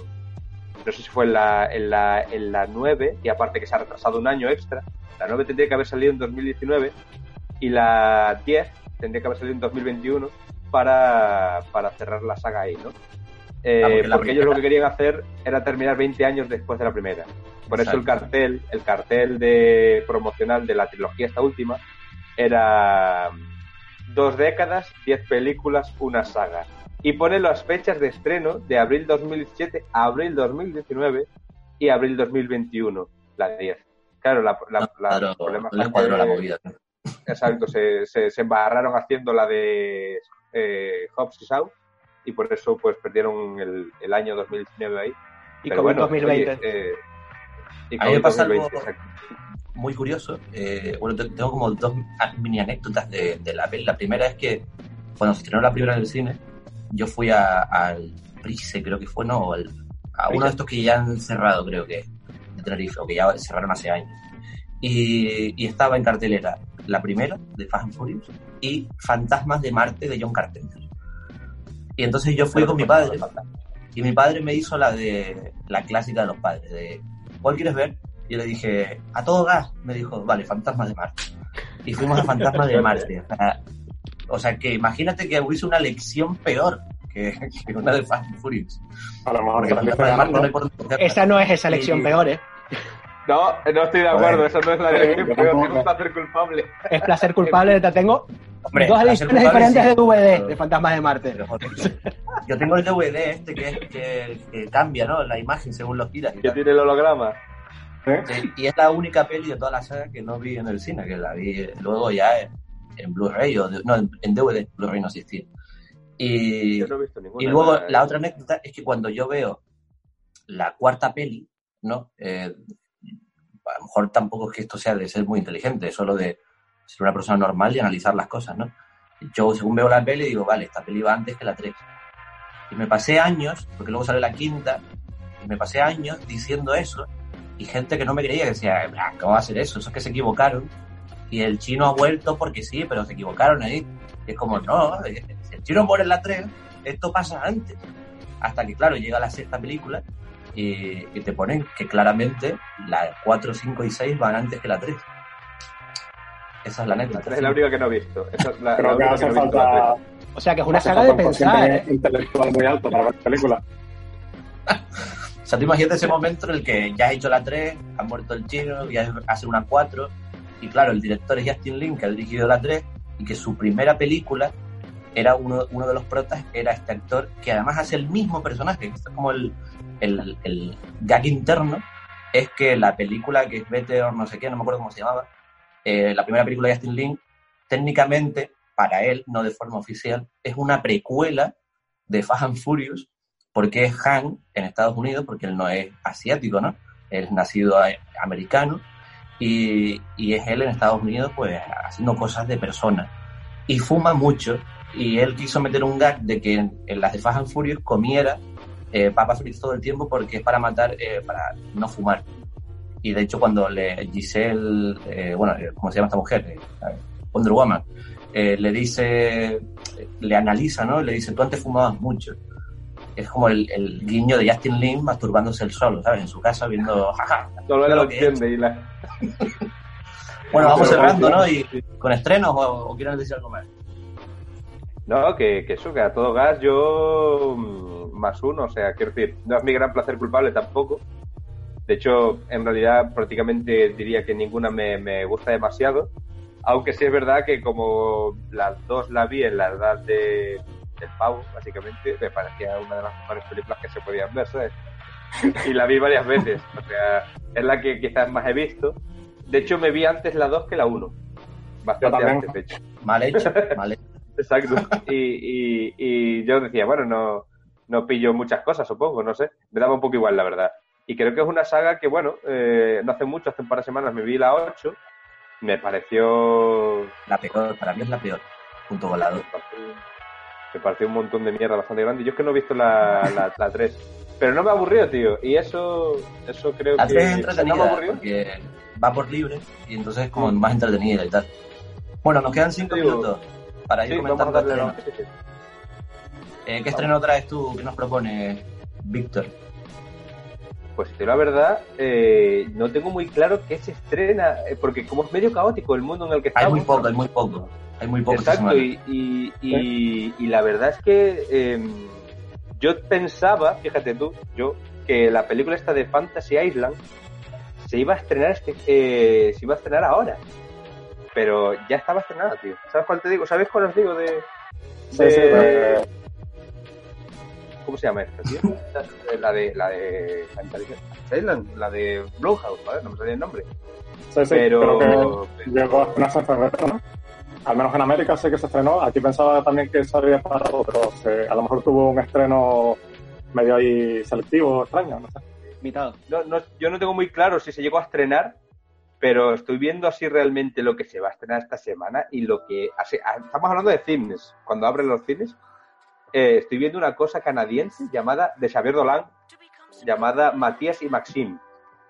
No sé si fue en la, en, la, en la 9, y aparte que se ha retrasado un año extra. La 9 tendría que haber salido en 2019 y la 10 tendría que haber salido en 2021 para, para cerrar la saga ahí, ¿no? Eh, Ah, porque porque la ellos lo que querían hacer era terminar 20 años después de la primera. Por eso el cartel, el cartel de promocional de la trilogía esta última era dos décadas, 10 películas, una saga. Y pone las fechas de estreno de abril 2017, abril 2019 y abril 2021, la 10. Claro, la, la, No, la- cuadró- el problema no les fue cuadró que- la movida. Exacto, se, se, se embarraron haciendo la de eh, Hobbs y Shaw y por eso pues perdieron el, el año 2019 ahí. Y como bueno, en 2020. oye, eh, y me COVID pasa 2020, algo- exacto. muy curioso. Eh, bueno, te- tengo como dos a- mini anécdotas de, de la peli. La primera es que cuando se estrenó la primera en el cine, yo fui a- al Price, creo que fue, no, o al- a uno de estos que ya han cerrado, creo que, de Tenerife, o que ya cerraron hace años. Y, y estaba en cartelera la primera, de Fast and Furious, y Fantasmas de Marte, de John Carpenter. Y entonces yo fui con mi padre, y mi padre me hizo la de la clásica de los padres, de ¿cuál quieres ver? Y yo le dije, a todo gas. Me dijo, vale, Fantasmas de Marte. Y fuimos a Fantasmas de (laughs) Marte. O sea, o sea, que imagínate que hubiese una lección peor que, que una de Fast and Furious. A lo mejor Porque también Fantasmas de Marte no. Esa no es esa elección Sí. peor, ¿eh? No, no estoy de acuerdo, eso no es la (laughs) pero tengo tampoco. un placer culpable. Es placer culpable. te Tengo Hombre, dos ediciones diferentes sí, de DVD de Fantasmas de Marte. Yo tengo el DVD este que, que, que cambia, ¿no? La imagen según los tiras y Que tiene el holograma. ¿eh? Y es la única peli de toda la saga que no vi en el cine, que la vi luego ya en, en Blu-ray o de- no, en, en DVD, Blu-ray no existía. Y, Yo no he visto ninguna. y luego la otra anécdota es que cuando yo veo la cuarta peli, ¿no? Eh, a lo mejor tampoco es que esto sea de ser muy inteligente, es solo de ser una persona normal y analizar las cosas, ¿no? Yo según veo la peli digo, vale, esta peli va antes que la 3. Y me pasé años, porque luego sale la quinta, y me pasé años diciendo eso, y gente que no me creía, que decía, "Ah, ¿cómo va a ser eso? Eso es que se equivocaron. Y el chino ha vuelto porque sí, pero se equivocaron ahí. Y es como, no, eh, si el chino muere en la 3, esto pasa antes. Hasta que, claro, llega la sexta película y, y te ponen que claramente la 4, 5 y 6 van antes que la 3. Esa es la La tres es la única que no he visto. Esa es la, la Creo que única hace no he visto, la falta. O sea, que es una hace saga de pensar, ¿eh? intelectual muy alto para ver películas. (laughs) O sea, tú imagínate ese momento en el que ya has hecho la 3, ha muerto el chino, ya hace una 4, y claro, el director es Justin Lin, que ha dirigido la 3, y que su primera película era uno, uno de los protas, era este actor que además hace el mismo personaje, esto es como el, el, el gag interno, es que la película que es Better, no sé qué, no me acuerdo cómo se llamaba, eh, la primera película de Justin Lin, técnicamente, para él, no de forma oficial, es una precuela de Fast and Furious, porque es Han en Estados Unidos, porque él no es asiático, ¿no? Él es nacido americano y, es él en Estados Unidos, pues, haciendo cosas de persona. Y fuma mucho, y él quiso meter un gag de que en, en las de Fast and Furious comiera eh, papas fritas todo el tiempo porque es para matar, eh, para no fumar. Y de hecho cuando le Giselle, eh, bueno, eh, ¿cómo se llama esta mujer? Eh, Wonder Woman, le dice, le analiza, ¿no? Le dice, tú antes fumabas mucho. Es como el, el guiño de Justin Lin masturbándose el solo, ¿sabes? En su casa viendo, jaja. Solo lo entiende y la... (laughs) Bueno, vamos cerrando. ¿no? Y con estrenos o, o quieren decir algo más. No, que, que eso, que a todo gas yo mm, más uno, o sea, quiero decir, no es mi gran placer culpable tampoco. De hecho, en realidad prácticamente diría que ninguna me, me gusta demasiado, aunque sí es verdad que como las dos la vi en la edad de, del pavo, básicamente, me parecía una de las mejores películas que se podían ver, ¿sabes? (laughs) y la vi varias veces, o sea, es la que quizás más he visto. De hecho, me vi antes la 2 que la 1. Bastante también. antes, de hecho. Mal hecho, mal hecho. (laughs) Exacto. Y, y, y yo decía, bueno, no, no pillo muchas cosas, supongo, no sé. Me daba un poco igual, la verdad. Y creo que es una saga que, bueno, eh, no hace mucho, hace un par de semanas me vi la 8. Me pareció. La peor, para mí es la peor, junto con la 2. Me pareció un montón de mierda bastante grande. Yo es que no he visto la, la, la 3. Pero no me aburrió, tío. Y eso, eso creo La que. 3 es no me entretenida aburrió. porque va por libre y entonces es como más entretenida y tal. Bueno, nos quedan 5 Mm. Digo, minutos para ir Sí, comentando estrenos. sí, sí. Eh, ¿Qué estreno traes tú? ¿Qué nos propone Víctor? Pues te digo la verdad, eh, no tengo muy claro qué se estrena, eh, porque como es medio caótico el mundo en el que Hay estamos. muy poco, hay muy poco. Hay muy poco Exacto, y, y, y, y la verdad es que eh, yo pensaba, fíjate tú, yo, que la película esta de Fantasy Island se iba a estrenar este, eh, se iba a estrenar ahora. Pero ya estaba estrenada, tío. ¿Sabes cuál te digo? ¿Sabes cuál os digo de, Sí, de- sí, eh, ¿Cómo se llama esta, tío? (laughs) La de la de Island, la de Blumhouse, ¿vale? No me salía el nombre. sí, sí, pero creo que llegó a estrenarse en febrero, ¿no? Al menos en América sé que se estrenó. Aquí pensaba también que se había parado, pero se- a lo mejor tuvo un estreno medio ahí selectivo, extraño, no sé. Invitado. no, no, yo no tengo muy claro si se llegó a estrenar, pero estoy viendo así realmente lo que se va a estrenar esta semana y lo que... hace- ah, estamos hablando de cines, cuando abren los cines. Eh, estoy viendo una cosa canadiense llamada, de Xavier Dolan, llamada Matías y Maxim.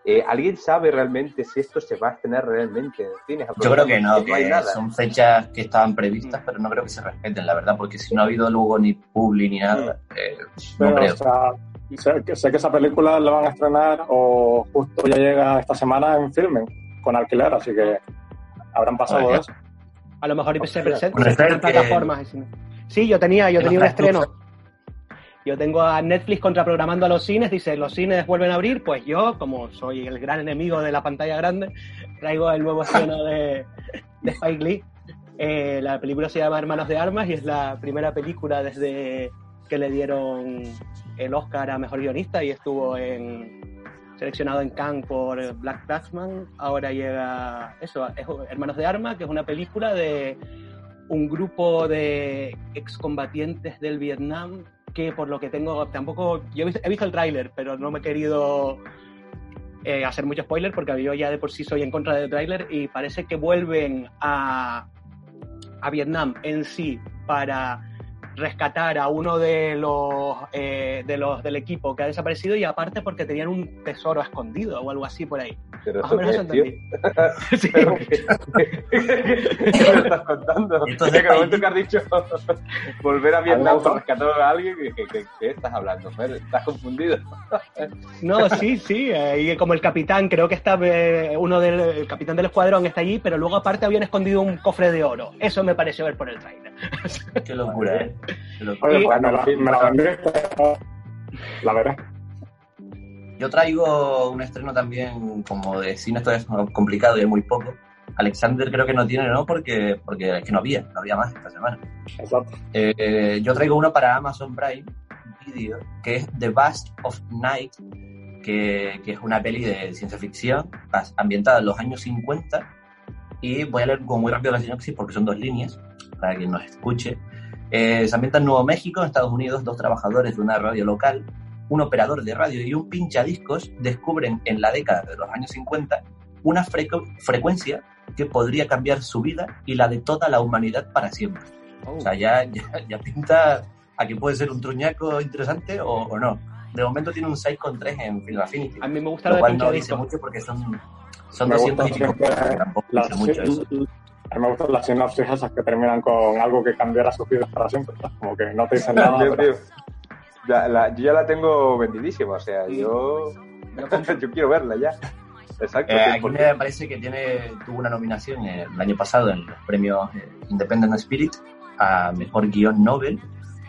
Eh, ¿Alguien sabe realmente si esto se va a estrenar realmente en cines? Yo creo que no, hay que nada. son fechas que estaban previstas, pero no creo que se respeten, la verdad, porque si no ha habido luego ni publi ni nada, eh, no Pero, creo. o sea, sé, que, sé que esa película la van a estrenar o justo ya llega esta semana en filmen con alquiler, así que habrán pasado Vale. eso. A lo mejor se Hostia. presenta en las que- Sí, yo tenía, yo tenía un estreno. Yo tengo a Netflix contraprogramando a los cines, dice, los cines vuelven a abrir, pues yo, como soy el gran enemigo de la pantalla grande, traigo el nuevo estreno de, de Spike Lee. Eh, la película se llama Hermanos de Armas y es la primera película desde que le dieron el Oscar a Mejor Guionista y estuvo en, seleccionado en Cannes por Black Clansman. Ahora llega eso, es Hermanos de Armas, que es una película de un grupo de excombatientes del Vietnam que por lo que tengo tampoco yo he visto, el tráiler pero no me he querido eh, hacer mucho spoiler porque yo ya de por sí soy en contra del tráiler y parece que vuelven a, a Vietnam en sí para rescatar a uno de los, eh, de los del equipo que ha desaparecido y aparte porque tenían un tesoro escondido o algo así por ahí. Pero Más o menos qué entendí. (laughs) Sí. Pero, ¿Qué ¿Qué me estás contando? Esto es que momento que has dicho (laughs) volver a Vietnam para rescatar a alguien, dije, ¿qué, qué estás hablando? Fer? ¿Estás confundido? No, sí, sí. eh, y como el capitán, creo que está eh, uno del el capitán del escuadrón está allí, pero luego aparte habían escondido un cofre de oro. Eso me pareció ver por el trailer. Qué locura, ¿eh? Oye, pues me la, me la. Yo traigo un estreno también como de cine, esto es complicado y es muy poco. Alexander creo que no tiene, ¿no? Porque, porque es que no había, no había más esta semana. Exacto. Eh, yo traigo uno para Amazon Prime Video, que es The Bust of Night, que, que es una peli de ciencia ficción ambientada en los años 50. Y voy a leer como muy rápido la sinopsis porque son dos líneas, para quien nos escuche. Eh, se ambienta en Nuevo México, en Estados Unidos, dos trabajadores de una radio local, un operador de radio y un pinchadiscos descubren en la década de los años 50 una frecu- frecuencia que podría cambiar su vida y la de toda la humanidad para siempre. O sea, ya, ya, ya pinta a que puede ser un truñaco interesante o, o no. De momento tiene un 6,3 en Film Affinity, A mí me gusta lo lo de cual no dice mucho porque son, son Me 200 y pico tampoco dice mucho eso. A mí me gustan las sinopsis esas que terminan con algo que cambiará sus vidas para siempre. ¿sabes? Como que no te dicen nada. Tío, pero- tío. Ya, la- yo ya la tengo vendidísima, o sea, yo, yo (laughs) quiero verla ya. Exacto. Eh, aquí me parece que tiene, tuvo una nominación eh, el año pasado en los premios eh, Independent Spirit a Mejor Guión Nobel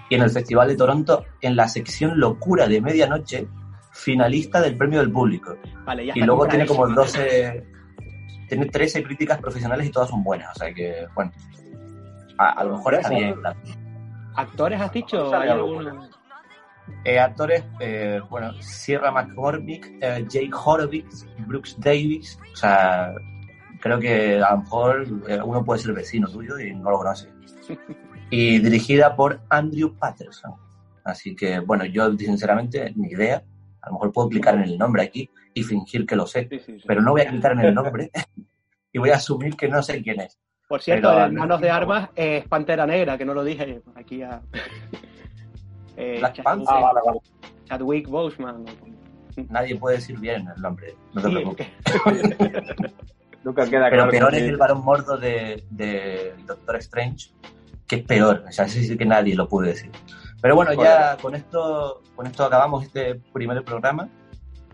y en el Festival de Toronto en la sección Locura de Medianoche, finalista del premio del público. Vale, ya Y luego tiene como compradísima. 12, tiene 13 críticas profesionales y todas son buenas, o sea que, bueno, a, a lo mejor está bien. ¿Actores has dicho? ¿Hay? Eh, actores, eh, bueno, Sierra McCormick, eh, Jake Horowitz, Brooks Davis, o sea, creo que a lo mejor eh, uno puede ser vecino tuyo y no lo conoce. (laughs) Y dirigida por Andrew Patterson. Así que, bueno, yo sinceramente, ni idea. A lo mejor puedo clicar en el nombre aquí y fingir que lo sé, Sí, sí, sí. pero no voy a clicar en el nombre (laughs) y voy a asumir que no sé quién es. Por cierto, pero- en Manos de Armas es Pantera Negra, que no lo dije aquí a... (laughs) Eh, Black Chad- Panther. Ah, vale, vale. Chadwick Boseman. Nadie puede decir bien el nombre, no te Sí, preocupes. (laughs) Nunca queda Pero claro peor que- es el varón mordo de, de Doctor Strange, que es peor. O sea, sí que nadie lo puede decir. Pero bueno, ya con esto, con esto acabamos este primer programa.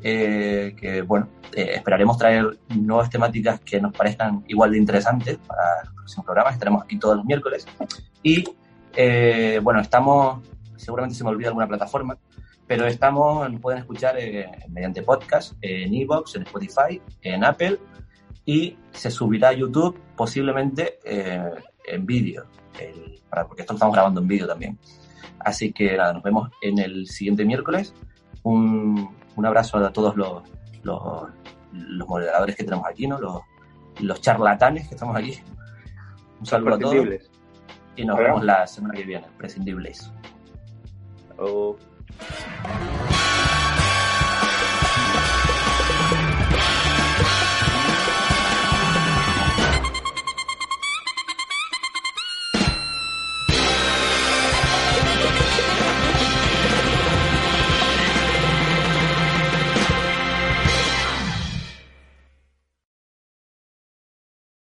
eh, que bueno, eh, esperaremos traer nuevas temáticas que nos parezcan igual de interesantes para los próximos programas. Estaremos aquí todos los miércoles. Y eh, bueno, estamos, seguramente se me olvida alguna plataforma, pero estamos, nos pueden escuchar eh, mediante podcast, en Evox, en Spotify, en Apple y se subirá a YouTube posiblemente eh, en vídeo, porque esto lo estamos grabando en vídeo también. Así que nada, nos vemos en el siguiente miércoles. Un, un abrazo a todos los, los, los moderadores que tenemos aquí, ¿no? los, los charlatanes que estamos aquí. Un saludo a todos y nos vemos la semana que viene. Prescindibles. O-